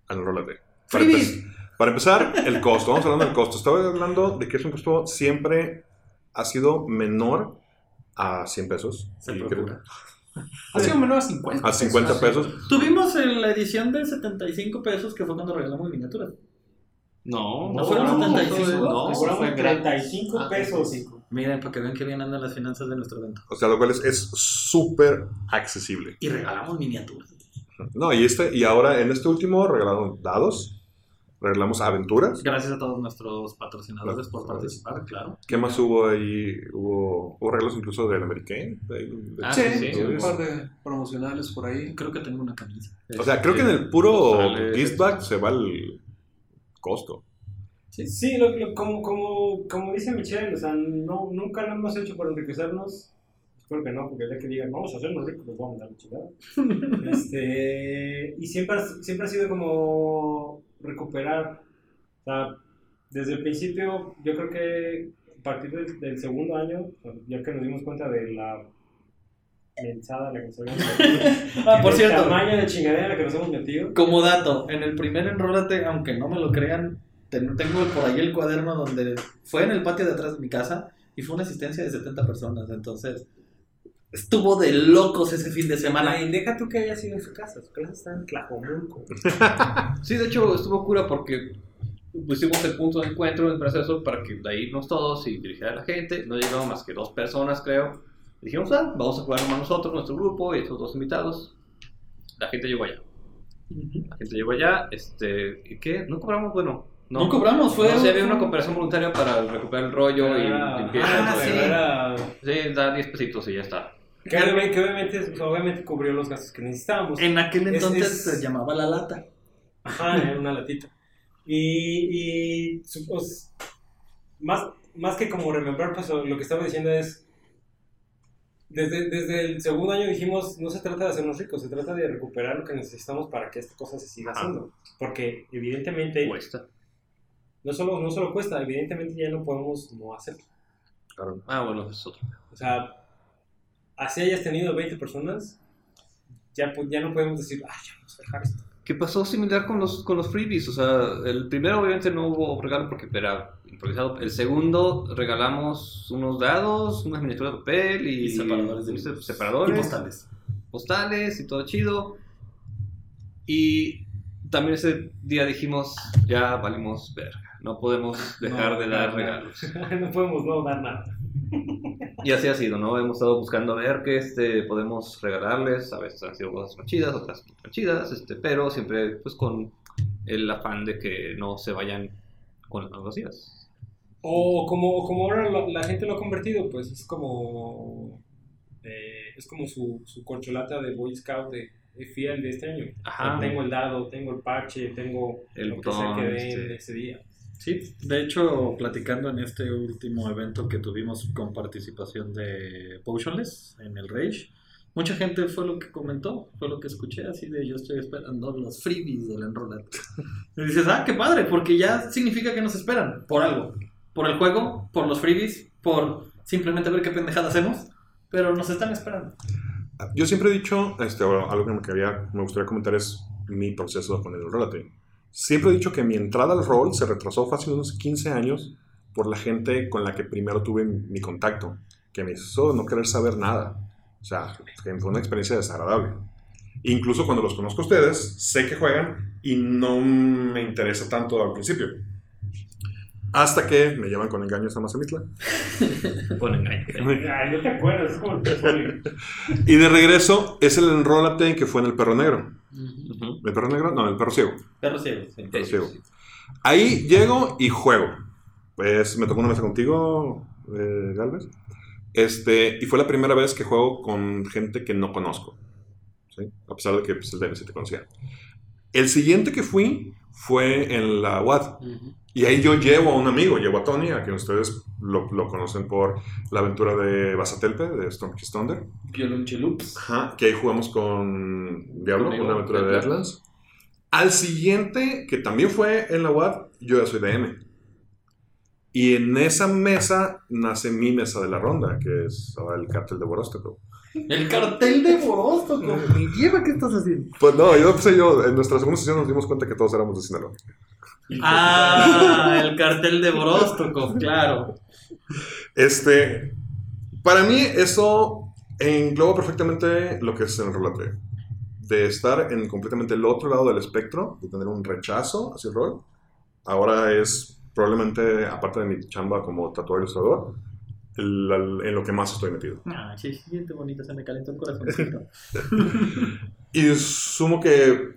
al Rolate? Para, empe- para empezar, el costo. Vamos hablando del costo. Estaba hablando de que es un costo siempre ha sido menor a 100 pesos. Se. Ha sido menor a 50. A 50 pesos. Tuvimos en la edición de 75 pesos que fue cuando regalamos miniaturas. No, ¿No fueron 75? No, Cobramos fue gratis. 35 Ah, pesos. 35. Miren, para que vean que bien andan las finanzas de nuestro evento. O sea, lo cual es es súper accesible. Y regalamos miniaturas. No, y, este, y ahora en este último regalaron dados, regalamos aventuras. Gracias a todos nuestros patrocinadores por participar, claro. ¿Qué más hubo ahí? Hubo, hubo regalos incluso del American. de- de- Ah, Sí, sí, sí, un par de promocionales por ahí. Creo que tengo una camisa. O sea, creo que en el puro Postales. gift bag se va el costo. Sí, lo- lo- como, como, como dice Michelle, o sea, no, nunca lo hemos hecho por enriquecernos. Espero que no, porque el día que digan, vamos a hacernos ricos, nos vamos a dar la chingada. este, y siempre, siempre ha sido como recuperar. O sea, desde el principio, yo creo que a partir del, del segundo año, ya que nos dimos cuenta de la mensada en la que nos habíamos metido, Ah, por el cierto, tamaño de chingadera en la que nos hemos metido. como dato, en el primer enrólate, aunque no me lo crean, tengo por ahí el cuaderno donde fue en el patio de atrás de mi casa y fue una asistencia de 70 personas. Entonces, estuvo de locos ese fin de semana. Y deja tú que haya sido en su casa, su casa está en Tlajomulco. Sí, de hecho estuvo cura porque pusimos el punto de encuentro en el proceso para que de ahí irnos todos y dirigir a la gente. No llegaron más que dos personas, creo. Dijimos, ah, vamos a jugar nomás nosotros, nuestro grupo y estos dos invitados. La gente llegó allá. La gente llegó allá. Este, ¿y qué? ¿No cobramos? Bueno, no. No cobramos, fue. No, sí, había una cooperación voluntaria para recuperar el rollo y limpieza. ah, sí. Era- Sí, da 10 pesitos y ya está. Que obviamente, que obviamente, o sea, obviamente cubrió los gastos que necesitábamos. En aquel Es- entonces es- se llamaba La Lata. Ajá, era una latita. Y, y pues, más, más que como remembrar, pues lo que estaba diciendo es, desde, desde el segundo año dijimos, no se trata de hacernos ricos, se trata de recuperar lo que necesitamos para que esta cosa se siga haciendo. Porque evidentemente, Cuesta. No solo, no solo cuesta, evidentemente ya no podemos no hacerlo. Ah, bueno, eso es otro. O sea, así hayas tenido 20 personas, ya, ya no podemos decir, ah, ya vamos a dejar esto. que pasó similar con los, con los freebies. O sea, el primero obviamente no hubo regalo porque era improvisado. El segundo regalamos unos dados, unas miniaturas de papel y, Y separadores de y separadores, Y postales. postales y todo chido. Y también ese día dijimos, ya valimos verga. No podemos dejar No, de dar regalos. no podemos no dar nada. Y así ha sido, ¿no? Hemos estado buscando ver qué este, podemos regalarles. A veces han sido cosas más chidas, otras tan chidas, este, pero siempre pues con el afán de que no se vayan con las manos vacías. O como, como ahora la, la gente lo ha convertido, pues es como eh, es como su, su corcholata de Boy Scout de, fiel de este año. Ajá. Tengo el dado, tengo el parche, tengo El lo botón, que den este. ese día. Sí, de hecho, platicando en este último evento que tuvimos con participación de Potionless en el Rage, mucha gente fue lo que comentó, fue lo que escuché, así de yo estoy esperando los freebies del Enrollate. Y dices, ah, qué padre, porque ya significa que nos esperan, por algo. Por el juego, por los freebies, por simplemente ver qué pendejada hacemos, pero nos están esperando. Yo siempre he dicho, este, bueno, algo que me, quería, me gustaría comentar es mi proceso con el Rollate. Siempre he dicho que mi entrada al rol se retrasó fácil unos 15 años por la gente con la que primero tuve mi contacto, que me hizo no querer saber nada. O sea, que fue una experiencia desagradable. Incluso cuando los conozco a ustedes, sé que juegan y no me interesa tanto al principio. Hasta que me llevan con engaños a Mazamitla. Con engaño. Ay, no te acuerdas. Y de regreso es el enrólate que fue en el perro negro. Ujú. ¿El perro negro? No, el perro ciego. Pero sí, sí. Pero ciego. Ahí llego y juego. Pues me tocó una mesa contigo, eh, Galvez. Este, y fue la primera vez que juego con gente que no conozco. ¿sí? A pesar de que pues, el DLC te conocía. El siguiente que fui fue en la UAD. Ujú. Y ahí yo llevo a un amigo, llevo a Tony, a quien ustedes lo, lo conocen por la aventura de Basatelpe, de Storm Kiss Thunder. Ajá, que ahí jugamos con Diablo, Conmigo, una aventura de Deadlands. Deadlands. Al siguiente, que también fue en la UAD, yo ya soy DM. Y en esa mesa nace mi mesa de la ronda, que es ahora el cartel de Boróstoco. El cartel de Boróstoco. Mi lleva, ¿qué estás haciendo? Pues no, yo pues yo, en nuestra segunda sesión nos dimos cuenta que todos éramos de Sinaloa. Ah, el cartel de Boróstoco, claro. Este, para mí eso Engloba perfectamente lo que es el rolate. De estar en completamente el otro lado del espectro, de tener un rechazo hacia el rol, ahora es probablemente, aparte de mi chamba como tatuador ilustrador, el- el- en lo que más estoy metido. Ah, sí, sí, siente bonito, se me calentó el corazón. Y sumo que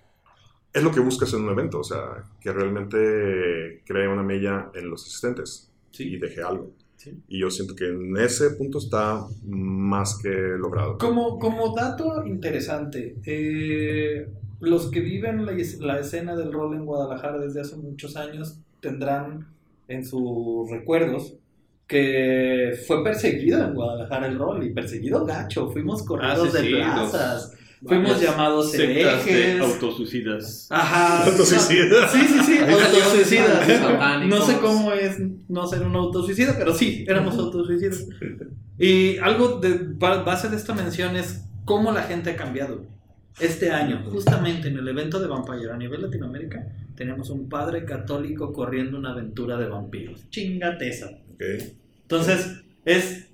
es lo que buscas en un evento, o sea, que realmente cree una mella en los asistentes y deje algo. Sí. Y yo siento que en ese punto está más que logrado. Como, como dato interesante, eh, los que viven la, es- la escena del rol en Guadalajara desde hace muchos años tendrán en sus recuerdos que fue perseguido en Guadalajara el rol y perseguido gacho. Fuimos corridos Ah, sí, de sí, plazas, fuimos llamados herejes. autosuicidas. Ajá. Autosuicida. Sí, sí, sí, autosuicidas. No sé cómo es no ser un autosuicida, pero sí, éramos autosuicidas. Y algo de ba- base de esta mención es cómo la gente ha cambiado. Este año, justamente en el evento de Vampire a nivel Latinoamérica, tenemos un padre católico corriendo una aventura de vampiros. Chingateza. Ok. Entonces, es.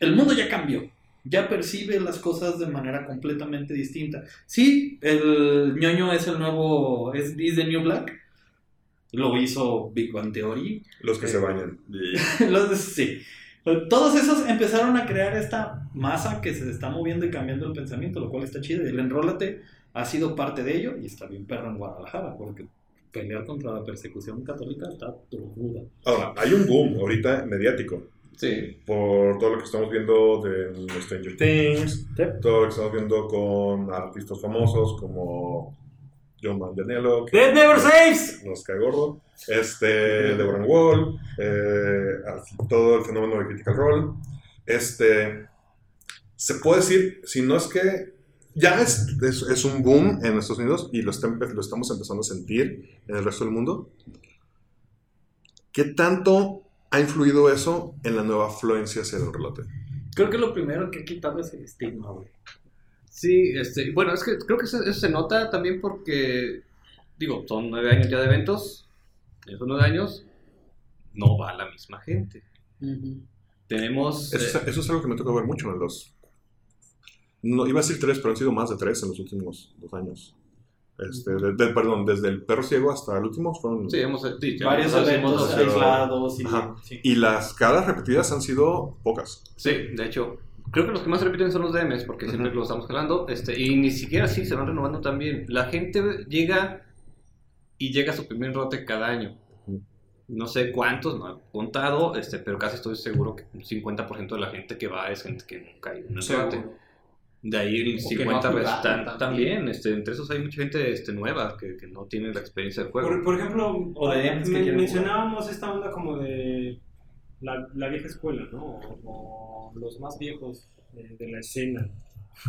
El mundo ya cambió. Ya percibe las cosas de manera completamente distinta. Sí, el ñoño es el nuevo. Es, is the New Black. Lo hizo Big Bang Theory. Los que se bañan. Los- sí. Todos esos empezaron a crear esta masa que se está moviendo y cambiando el pensamiento, lo cual está chido. Y el enrólate ha sido parte de ello y está bien perro en Guadalajara, porque pelear contra la persecución católica está ruda. Ahora, hay un boom ahorita mediático Sí. por todo lo que estamos viendo de Stranger Things, todo lo que estamos viendo con artistas famosos como John Manganiello, Death Never Saves. nos cae gordo, este, Deborah Wall, eh, todo el fenómeno de Critical Role, este, se puede decir, si no es que ya es, es, es un boom en Estados Unidos y lo, está empe- lo estamos empezando a sentir en el resto del mundo, ¿qué tanto ha influido eso en la nueva afluencia hacia el relote? Creo que lo primero que he quitado es el estigma, güey. Sí, este, bueno, es que creo que eso, eso se nota también porque, digo, son nueve años ya de eventos, en esos nueve años no va la misma gente. Tenemos... Eso, eh, es- eso es algo que me tocó ver mucho en los... No, iba a decir tres, pero han sido más de tres en los últimos dos años. Este, de- de- perdón, desde el perro ciego hasta el último fueron... sí, hemos... sí, Varios eventos aislados y... Ajá. sí. Y las caras repetidas han sido pocas. Sí, de hecho, creo que los que más se repiten son los DMs, porque siempre los estamos jalando, este, y ni siquiera así se van renovando también. La gente llega y llega a su primer rote cada año. No sé cuántos, no he contado, este, pero casi estoy seguro que un 50% de la gente que va es gente que nunca ha ido un rote. De ahí el O que no ha 50 jugado restan también. también. Este, entre esos hay mucha gente este, nueva que, que no tiene la experiencia del juego. Por, por ejemplo, O de men- mencionábamos esta onda como de la, la vieja escuela, ¿no? O, o los más viejos de, de la escena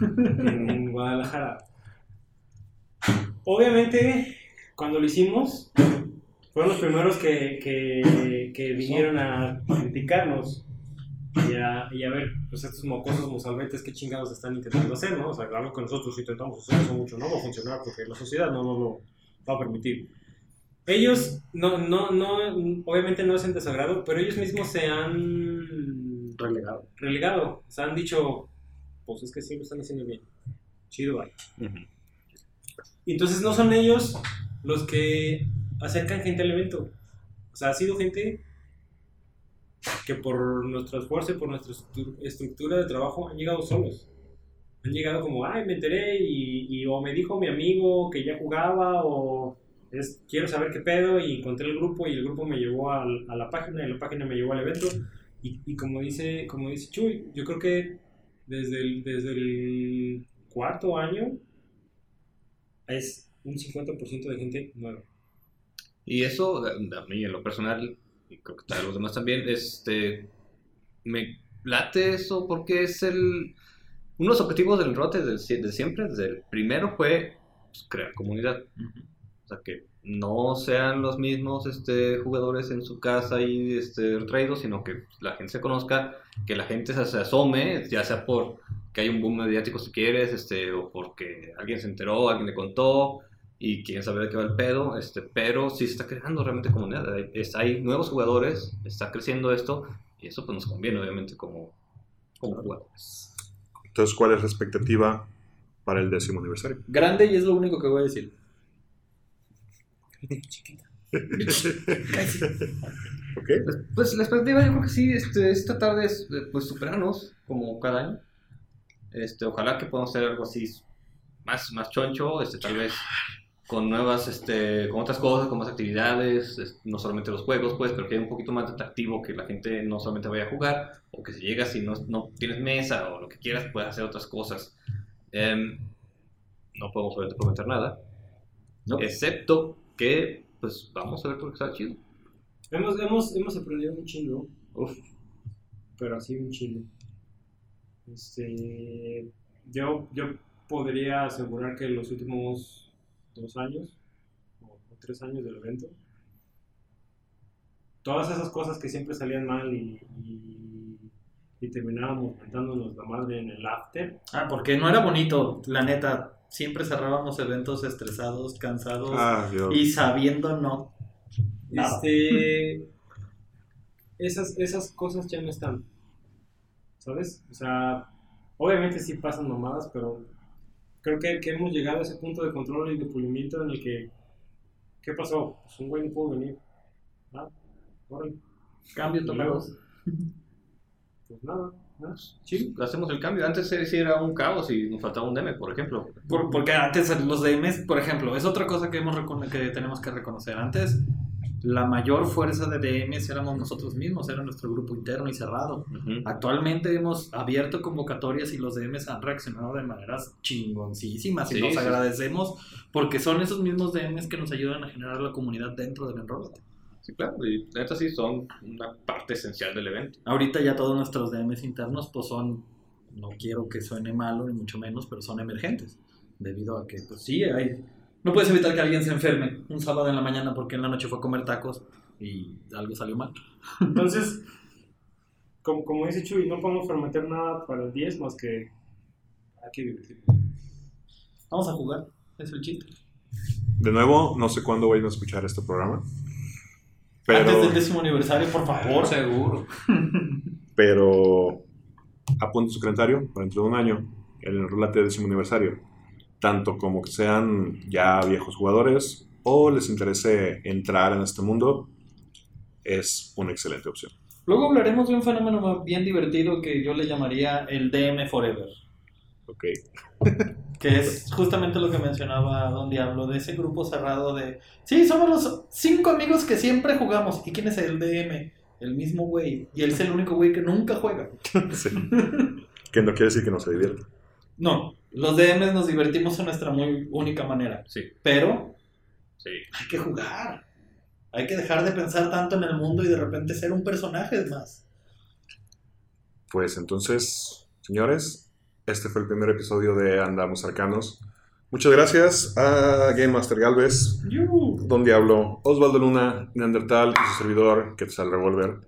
en, en Guadalajara. Obviamente, cuando lo hicimos, fueron los primeros que, que, que vinieron a criticarnos y a, y a ver, pues estos mocosos mozalbetes qué chingados están intentando hacer, ¿no? O sea, algo que nosotros intentamos hacer, eso mucho no va a funcionar porque la sociedad no, no, no va a permitir. Ellos, no, no, no, obviamente no es en desagrado, pero ellos mismos se han Relegado. relegado, o sea, han dicho, pues es que sí lo están haciendo bien, chido, bye. Ujú. Y entonces no son ellos los que acercan gente al evento. O sea, ha sido gente que por nuestro esfuerzo y por nuestra estru- estructura de trabajo han llegado solos. Han llegado como, ay, me enteré y, y o me dijo mi amigo que ya jugaba o es, quiero saber qué pedo y encontré el grupo y el grupo me llevó al- a la página y la página me llevó al evento. Y, y como, dice, como dice Chuy, yo creo que desde el, desde el cuarto año es un 50% de gente nueva. Y eso, a a mí en lo personal, y creo que a los demás también, este, me late eso porque es el... Uno de los objetivos del rote de, de siempre, desde el primero, fue pues, crear comunidad. O sea, que no sean los mismos este, jugadores en su casa y este, retraídos, sino que la gente se conozca, que la gente se, se asome, ya sea por que hay un boom mediático si quieres, este, o porque alguien se enteró, alguien le contó, y quieren saber de qué va el pedo, este, pero sí se está creando realmente comunidad. Hay, es- hay nuevos jugadores, está creciendo esto, y eso pues nos conviene obviamente como, como jugadores. Entonces, ¿cuál es la expectativa para el décimo aniversario? Grande y es lo único que voy a decir. ¿Ok? Pues la expectativa yo creo que sí, este, es tratar de pues, superarnos como cada año. Este, ojalá que podamos hacer algo así más, más choncho, este, tal vez con nuevas, este, con otras cosas, con más actividades, es- no solamente los juegos, pues, pero que haya un poquito más de atractivo, que la gente no solamente vaya a jugar, o que si llegas y no, no tienes mesa o lo que quieras, puedas hacer otras cosas. Em, no podemos obviamente prometer nada, No. excepto que, pues, vamos a ver porque está chido. Hemos, hemos, hemos aprendido un chingo, Uf, pero así un chingo. Este, yo, yo podría asegurar que los últimos dos años o, o tres años del evento, todas esas cosas que siempre salían mal y, y, y terminábamos mentándonos la madre en el after, Ah, porque no era bonito, la neta. Siempre cerrábamos eventos estresados, cansados Ah, y sabiendo no. Nada. Este, esas, esas cosas ya no están. ¿Sabes? O sea, obviamente sí pasan mamadas, pero creo que, que hemos llegado a ese punto de control y de pulimiento en el que. ¿Qué pasó? Pues un güey no pudo venir. Ah, órale. Cambio, Y tomemos. luego, Pues nada. Sí, hacemos el cambio. Antes sí era un caos y nos faltaba un DM, por ejemplo. Por- porque antes los DMs, por ejemplo, es otra cosa que, hemos recono- que tenemos que reconocer. Antes, la mayor fuerza de DMs éramos nosotros mismos, era nuestro grupo interno y cerrado. Actualmente hemos abierto convocatorias y los DMs han reaccionado de maneras chingoncísimas y Sí, nos sí. agradecemos porque son esos mismos DMs que nos ayudan a generar la comunidad dentro del Enrollate. Sí, claro. Y neta sí son una parte esencial del evento. Ahorita ya todos nuestros DMs internos pues son, no quiero que suene malo ni mucho menos, pero son emergentes. Debido a que pues sí, hay, no puedes evitar que alguien se enferme un sábado en la mañana porque en la noche fue a comer tacos y algo salió mal. Entonces, como, como dice Chuy, no podemos prometer nada para el 10 más que hay que divertirnos. Vamos a jugar, es el chiste. De nuevo, no sé cuándo vayan a escuchar este programa. Antes Pero, del décimo aniversario, por favor. Seguro. pero apunte su calendario para dentro de un año, el enrolate décimo aniversario. Tanto como que sean ya viejos jugadores o les interese entrar en este mundo, es una excelente opción. Luego hablaremos de un fenómeno bien divertido que yo le llamaría el DM Forever. Ok. Que es justamente lo que mencionaba Don Diablo, de ese grupo cerrado de... Sí, somos los cinco amigos que siempre jugamos. ¿Y quién es el DM? El mismo güey. Y él es el único güey que nunca juega. Sí. que no quiere decir que no se divierta. No, los DMs nos divertimos en nuestra muy única manera. Sí, Pero sí. hay que jugar. Hay que dejar de pensar tanto en el mundo y de repente ser un personaje más. Pues entonces, señores, este fue el primer episodio de Andamos Arcanos. Muchas gracias a Game Master Galvez, Don Diablo, Osvaldo Luna, Neandertal y su servidor, Quetzal Revolver.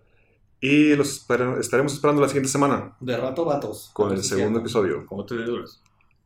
Y los estaremos esperando la siguiente semana De rato vatos. con el segundo episodio. Como te duras.